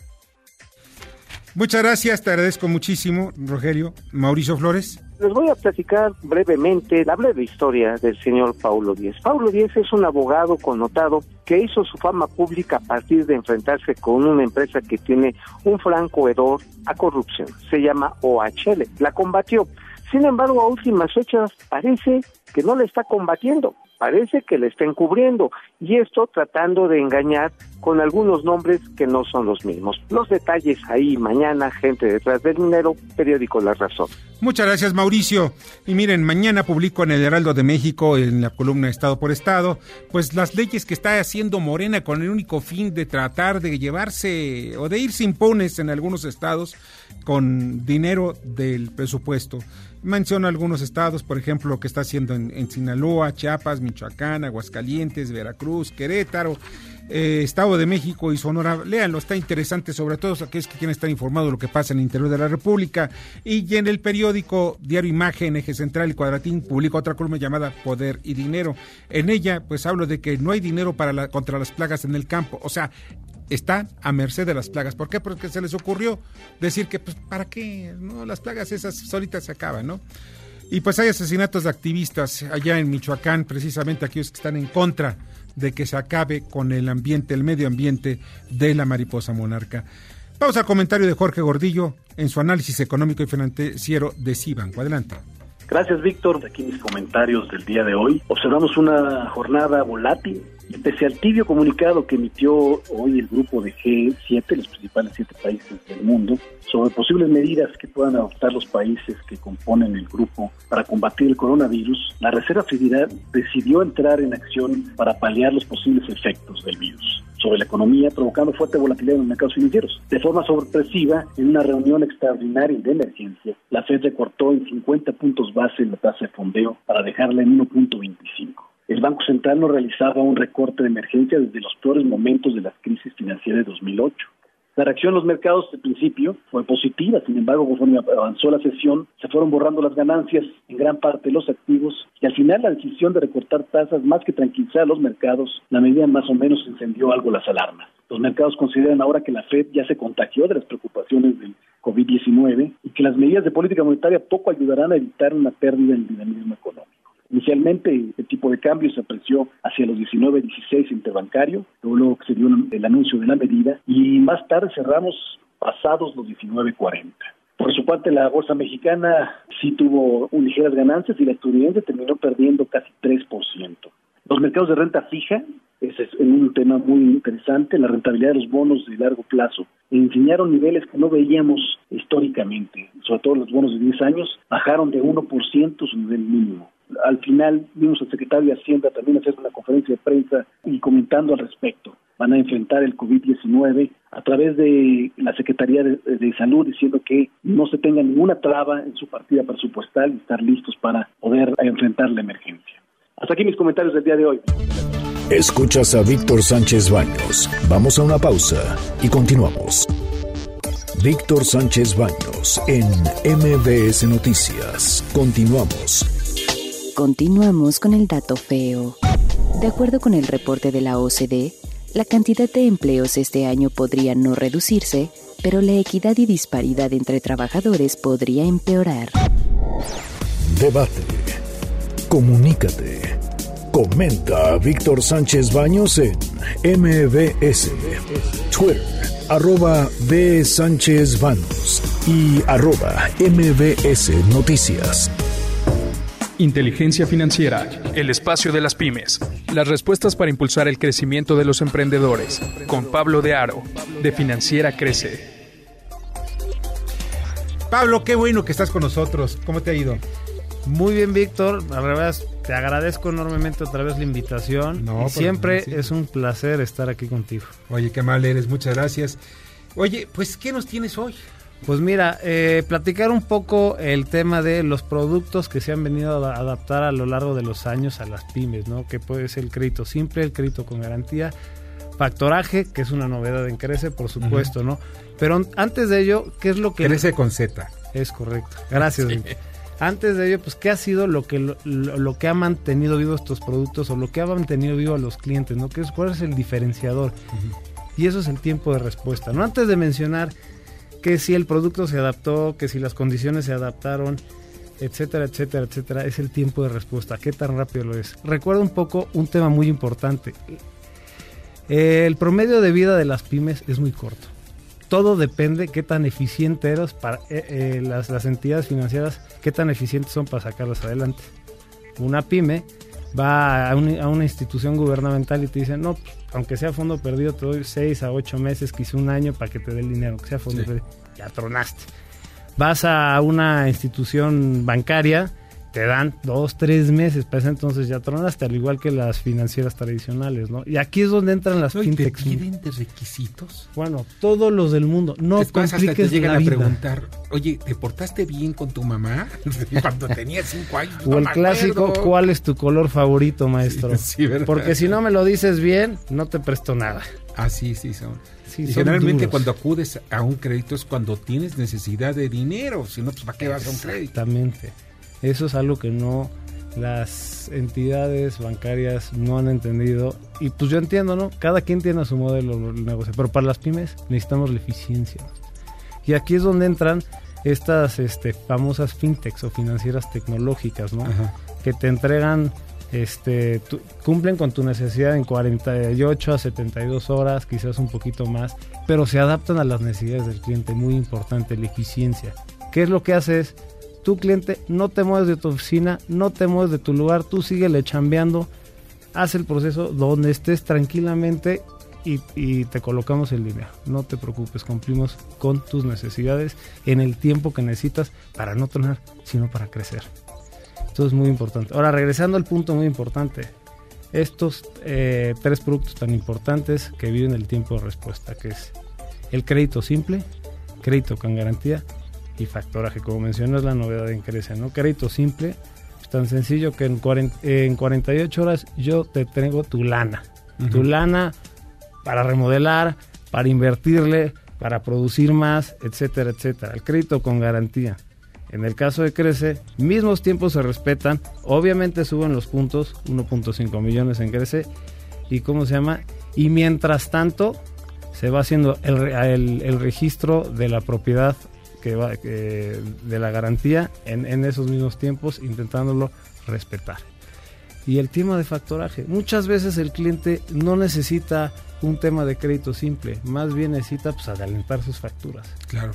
Muchas gracias, te agradezco muchísimo, Rogelio. Mauricio Flores. Les voy a platicar brevemente la breve historia del señor Paulo Díez. Paulo Díez es un abogado connotado que hizo su fama pública a partir de enfrentarse con una empresa que tiene un franco hedor a corrupción. Se llama OHL. La combatió. Sin embargo, a últimas fechas parece que no le está combatiendo, parece que le está encubriendo y esto tratando de engañar con algunos nombres que no son los mismos. Los detalles ahí mañana, gente detrás del dinero, periódico La Razón. Muchas gracias Mauricio. Y miren, mañana publico en el Heraldo de México, en la columna Estado por Estado, pues las leyes que está haciendo Morena con el único fin de tratar de llevarse o de irse impones en algunos estados con dinero del presupuesto. Menciono algunos estados, por ejemplo, lo que está haciendo en, Sinaloa, Chiapas, Michoacán, Aguascalientes, Veracruz, Querétaro, eh, Estado de México y Sonora. Léanlo, está interesante, sobre todo aquellos que quieren estar informados de lo que pasa en el interior de la República. Y en el periódico Diario Imagen, Eje Central y Cuadratín, publica otra columna llamada Poder y Dinero. En ella, pues hablo de que no hay dinero para contra las plagas en el campo. O sea, está a merced de las plagas. ¿Por qué? Porque se les ocurrió decir que, pues, ¿para qué? No, las plagas esas solitas se acaban, ¿no? Y pues hay asesinatos de activistas allá en Michoacán, precisamente aquellos que están en contra de que se acabe con el ambiente, el medio ambiente de la mariposa monarca. Vamos al comentario de Jorge Gordillo en su análisis económico y financiero de Cibanco. Adelante. Gracias, Víctor. Aquí mis comentarios del día de hoy. Observamos una jornada volátil pese al tibio comunicado que emitió hoy el grupo de G7, los principales siete países del mundo, sobre posibles medidas que puedan adoptar los países que componen el grupo para combatir el coronavirus, la Reserva Federal decidió entrar en acción para paliar los posibles efectos del virus sobre la economía, provocando fuerte volatilidad en los mercados financieros. De forma sorpresiva, en una reunión extraordinaria de emergencia, la Fed recortó en 50 puntos base la tasa de fondeo para dejarla en 1.25. El Banco Central no realizaba un recorte de emergencia desde los peores momentos de la crisis financiera de 2008. La reacción de los mercados al principio fue positiva, sin embargo, conforme avanzó la sesión, se fueron borrando las ganancias en gran parte de los activos y al final la decisión de recortar tasas, más que tranquilizar a los mercados, la medida más o menos encendió algo las alarmas. Los mercados consideran ahora que la Fed ya se contagió de las preocupaciones del COVID-19 y que las medidas de política monetaria poco ayudarán a evitar una pérdida en el dinamismo económico. Inicialmente el tipo de cambio se apreció hacia los 19.16 interbancario, luego se dio el anuncio de la medida y más tarde cerramos pasados los 19.40. Por su parte, la bolsa mexicana sí tuvo ligeras ganancias y la estadounidense terminó perdiendo casi 3%. Los mercados de renta fija, ese es un tema muy interesante, la rentabilidad de los bonos de largo plazo, enseñaron niveles que no veíamos históricamente, sobre todo los bonos de 10 años, bajaron de 1% su nivel mínimo. Al final vimos al secretario de Hacienda también hacer una conferencia de prensa y comentando al respecto. Van a enfrentar el COVID-19 a través de la Secretaría de, Salud diciendo que no se tenga ninguna traba en su partida presupuestal y estar listos para poder enfrentar la emergencia. Hasta aquí mis comentarios del día de hoy. Escuchas a Víctor Sánchez Baños. Vamos a una pausa y continuamos. Víctor Sánchez Baños en MBS Noticias. Continuamos. Continuamos con el dato feo. De acuerdo con el reporte de la OCDE, la cantidad de empleos este año podría no reducirse, pero la equidad y disparidad entre trabajadores podría empeorar. Debate. Comunícate. Comenta a Víctor Sánchez Baños en MBS, Twitter, arroba B. Sánchez Baños y arroba MBS Noticias. Inteligencia Financiera, el espacio de las pymes. Las respuestas para impulsar el crecimiento de los emprendedores. Con Pablo de Aro, de Financiera Crece. Pablo, qué bueno que estás con nosotros. ¿Cómo te ha ido? Muy bien, Víctor. Al revés, te agradezco enormemente otra vez la invitación. No, siempre es un placer estar aquí contigo. Oye, qué mal eres. Muchas gracias. Oye, pues, ¿qué nos tienes hoy? Pues mira, eh, platicar un poco el tema de los productos que se han venido a adaptar a lo largo de los años a las pymes, ¿no? Que puede ser el crédito simple, el crédito con garantía, factoraje, que es una novedad en Crece, por supuesto, ¿no? Pero antes de ello, ¿qué es lo que... Crece con Z. Es correcto. Gracias. Sí. Antes de ello, pues, ¿qué ha sido lo que, lo, lo, que ha mantenido vivo estos productos o lo que ha mantenido vivo a los clientes, ¿no? ¿Qué es, ¿Cuál es el diferenciador? Y eso es el tiempo de respuesta, ¿no? Antes de mencionar que si el producto se adaptó, que si las condiciones se adaptaron, etcétera, etcétera, etcétera, es el tiempo de respuesta. ¿Qué tan rápido lo es? Recuerda un poco un tema muy importante. El promedio de vida de las pymes es muy corto. Todo depende qué tan eficiente eres para eh, eh, las, entidades financieras, qué tan eficientes son para sacarlas adelante. Una pyme va a, a, una institución gubernamental y te dice, no, aunque sea fondo perdido, te doy 6 a 8 meses, quizá un año para que te dé el dinero, aunque sea fondo sí. perdido. Ya tronaste. Vas a una institución bancaria, te dan dos, tres meses, para ese entonces ya tronaste, al igual que las financieras tradicionales, ¿no? Y aquí es donde entran las no, fintechs. ¿Te piden de requisitos? Bueno, todos los del mundo. No es más, hasta te llegan la a vida. preguntar, oye, ¿te portaste bien con tu mamá cuando tenías cinco años? O el clásico. ¿cuál es tu color favorito, maestro? Sí, sí, Porque si no me lo dices bien, no te presto nada. Ah, sí, sí, son. Sí, y generalmente duros. cuando acudes a un crédito es cuando tienes necesidad de dinero, si no, pues ¿para qué vas a un crédito? Exactamente. Eso es algo que no las entidades bancarias no han entendido y pues yo entiendo, ¿no? Cada quien tiene su modelo de negocio, pero para las pymes necesitamos la eficiencia. Y aquí es donde entran estas este, famosas fintechs o financieras tecnológicas, ¿no? Ajá. Que te entregan, este, tu, cumplen con tu necesidad en 48 a 72 horas, quizás un poquito más, pero se adaptan a las necesidades del cliente, muy importante, la eficiencia. ¿Qué es lo que haces? Tu cliente, no te mueves de tu oficina, no te mueves de tu lugar, tú síguele chambeando, haz el proceso donde estés tranquilamente y, te colocamos el dinero. No te preocupes, cumplimos con tus necesidades en el tiempo que necesitas para no tronar, sino para crecer. Esto es muy importante. Ahora, regresando al punto muy importante, estos eh, tres productos tan importantes que viven el tiempo de respuesta, que es el crédito simple, crédito con garantía y factoraje. Como mencionas, la novedad en Crece, ¿no? Crédito simple, es tan sencillo que en, 40, en 48 horas yo te traigo tu lana. Uh -huh. Tu lana para remodelar, para invertirle, para producir más, etcétera, etcétera. El crédito con garantía. En el caso de Crece, mismos tiempos se respetan, obviamente suben los puntos, 1.5 millones en Crece, y cómo se llama, y mientras tanto se va haciendo el, el, registro de la propiedad que va, de la garantía en, en esos mismos tiempos, intentándolo respetar. Y el tema de factoraje. Muchas veces el cliente no necesita un tema de crédito simple, más bien necesita pues, adelantar sus facturas. Claro.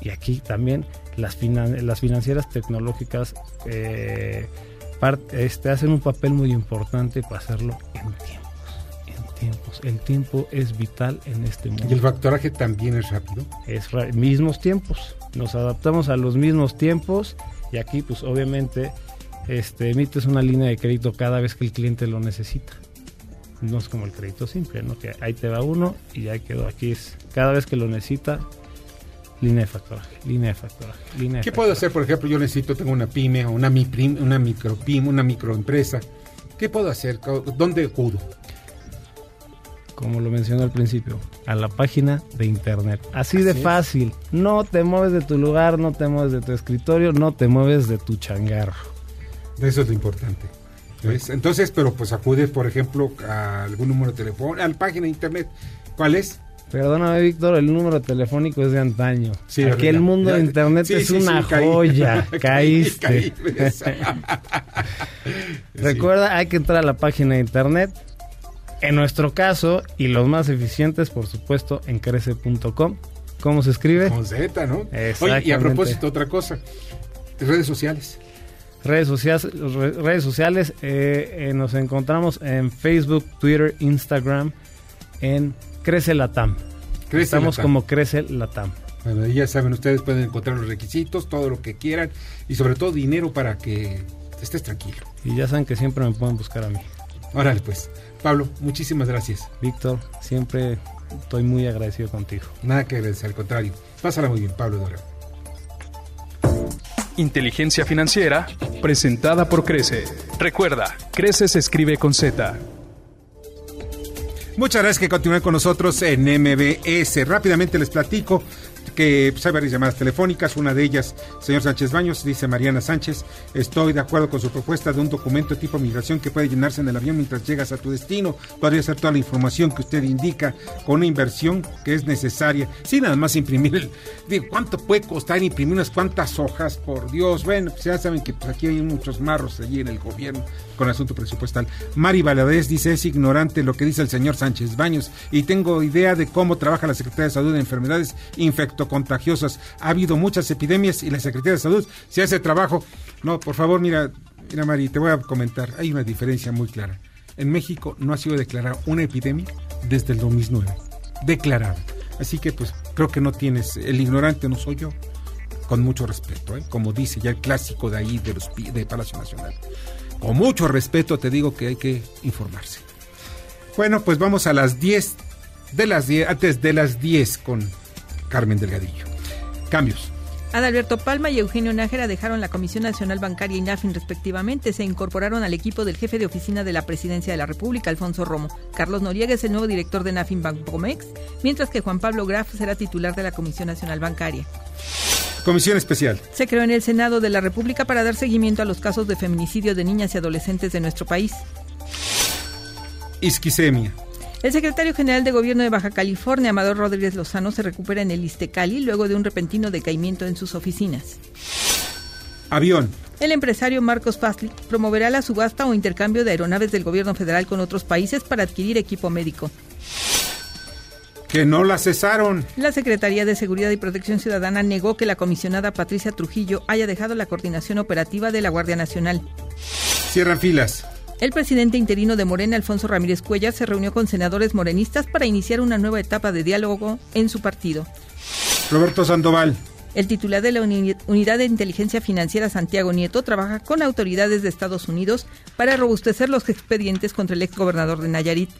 Y aquí también las, las financieras tecnológicas eh, este, hacen un papel muy importante para hacerlo en tiempos. Tiempos. El tiempo es vital en este mundo. ¿Y el factoraje también es rápido? Es mismos tiempos. Nos adaptamos a los mismos tiempos y aquí pues obviamente este, emites una línea de crédito cada vez que el cliente lo necesita. No es como el crédito simple, ¿no? Que ahí te va uno y ya quedó. Aquí es cada vez que lo necesita, línea de factoraje, línea de factoraje, línea ¿Qué puedo hacer, por ejemplo? Yo necesito, tengo una pyme o una, micro una micropyme, una microempresa. ¿Qué puedo hacer? ¿Dónde acudo? Como lo mencioné al principio, a la página de internet. Así, de fácil. No te mueves de tu lugar, no te mueves de tu escritorio, no te mueves de tu changarro. Eso es lo importante. Entonces, pero pues acude, por ejemplo, a algún número de teléfono, a la página de internet. ¿Cuál es? Perdóname, Víctor, el número telefónico es de antaño. Aquí el mundo de internet es una joya. Caíste. Recuerda, hay que entrar a la página de internet. En nuestro caso, y los más eficientes, por supuesto, en crece.com. ¿Cómo se escribe? Con Z, ¿no? Oye, y a propósito, otra cosa. Redes sociales redes sociales, redes sociales eh, eh, nos encontramos en Facebook, Twitter, Instagram, en Crece Latam. Crece Estamos como Crece Latam. Bueno, ya saben, ustedes pueden encontrar los requisitos, todo lo que quieran y sobre todo dinero para que estés tranquilo. Y ya saben que siempre me pueden buscar a mí. Órale, pues. Pablo, muchísimas gracias. Víctor, siempre estoy muy agradecido contigo. Nada que agradecer, al contrario. Pásala muy bien, Pablo Dora. Inteligencia Financiera, presentada por Crece. Recuerda, Crece se escribe con Z. Muchas gracias que continúen con nosotros en MBS. Rápidamente les platico que pues, hay varias llamadas telefónicas, una de ellas, señor Sánchez Baños, dice Mariana Sánchez, estoy de acuerdo con su propuesta de un documento tipo migración que puede llenarse en el avión mientras llegas a tu destino, podría ser toda la información que usted indica con una inversión que es necesaria, sin nada más imprimir, digo, ¿cuánto puede costar imprimir unas cuantas hojas? Por Dios, bueno, pues ya saben que pues, aquí hay muchos marros allí en el gobierno con asunto presupuestal. Mari Valadez dice, es ignorante lo que dice el señor Sánchez Baños y tengo idea de cómo trabaja la Secretaría de Salud de Enfermedades infecto contagiosas. Ha habido muchas epidemias y la Secretaría de Salud se hace trabajo. No, por favor, mira, mira Mari, te voy a comentar. Hay una diferencia muy clara. En México no ha sido declarada una epidemia desde el 2009. Declarada. Así que pues creo que no tienes, el ignorante no soy yo. Con mucho respeto, ¿eh? como dice ya el clásico de ahí de, los, de Palacio Nacional. Con mucho respeto te digo que hay que informarse. Bueno, pues vamos a las 10 de las 10, antes de las 10 con Carmen Delgadillo. Cambios. Adalberto Palma y Eugenio Nájera dejaron la Comisión Nacional Bancaria y NAFIN respectivamente. Se incorporaron al equipo del jefe de oficina de la Presidencia de la República, Alfonso Romo. Carlos Noriega es el nuevo director de NAFIN Bancomex, mientras que Juan Pablo Graf será titular de la Comisión Nacional Bancaria. Comisión especial. Se creó en el Senado de la República para dar seguimiento a los casos de feminicidio de niñas y adolescentes de nuestro país. Isquisemia. El secretario general de Gobierno de Baja California, Amador Rodríguez Lozano, se recupera en el Istecali luego de un repentino decaimiento en sus oficinas. Avión. El empresario Marcos Fastly promoverá la subasta o intercambio de aeronaves del gobierno federal con otros países para adquirir equipo médico. Que no la cesaron. La Secretaría de Seguridad y Protección Ciudadana negó que la comisionada Patricia Trujillo haya dejado la coordinación operativa de la Guardia Nacional. Cierran filas. El presidente interino de Morena, Alfonso Ramírez Cuellar, se reunió con senadores morenistas para iniciar una nueva etapa de diálogo en su partido. Roberto Sandoval. El titular de la Unidad de Inteligencia Financiera, Santiago Nieto, trabaja con autoridades de Estados Unidos para robustecer los expedientes contra el exgobernador de Nayarit.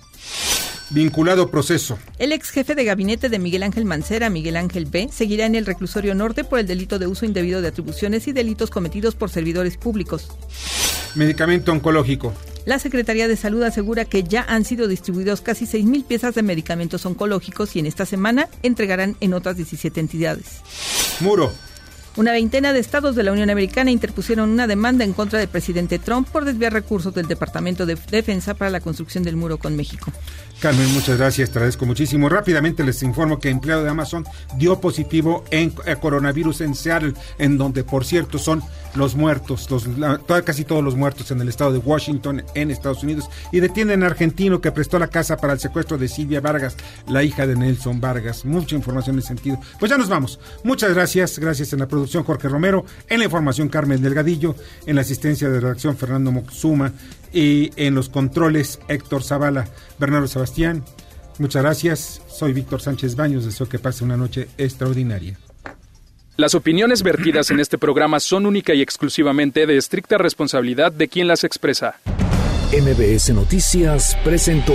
Vinculado proceso. El ex jefe de gabinete de Miguel Ángel Mancera, Miguel Ángel B., seguirá en el reclusorio norte por el delito de uso indebido de atribuciones y delitos cometidos por servidores públicos. Medicamento oncológico. La Secretaría de Salud asegura que ya han sido distribuidos casi 6.000 piezas de medicamentos oncológicos y en esta semana entregarán en otras 17 entidades. Muro. Una veintena de estados de la Unión Americana interpusieron una demanda en contra del presidente Trump por desviar recursos del Departamento de Defensa para la construcción del muro con México. Carmen, muchas gracias, te agradezco muchísimo. Rápidamente les informo que empleado de Amazon dio positivo en eh, coronavirus en Seattle, en donde, por cierto, son los muertos, los, casi todos los muertos en el estado de Washington, en Estados Unidos, y detienen a argentino que prestó la casa para el secuestro de Silvia Vargas, la hija de Nelson Vargas. Mucha información en ese sentido. Pues ya nos vamos. Muchas gracias, gracias en la producción Jorge Romero, en la información Carmen Delgadillo, en la asistencia de redacción Fernando Moxuma y en los controles Héctor Zavala, Bernardo Sebastián. Muchas gracias. Soy Víctor Sánchez Baños. Deseo que pase una noche extraordinaria. Las opiniones vertidas en este programa son única y exclusivamente de estricta responsabilidad de quien las expresa. MBS Noticias presentó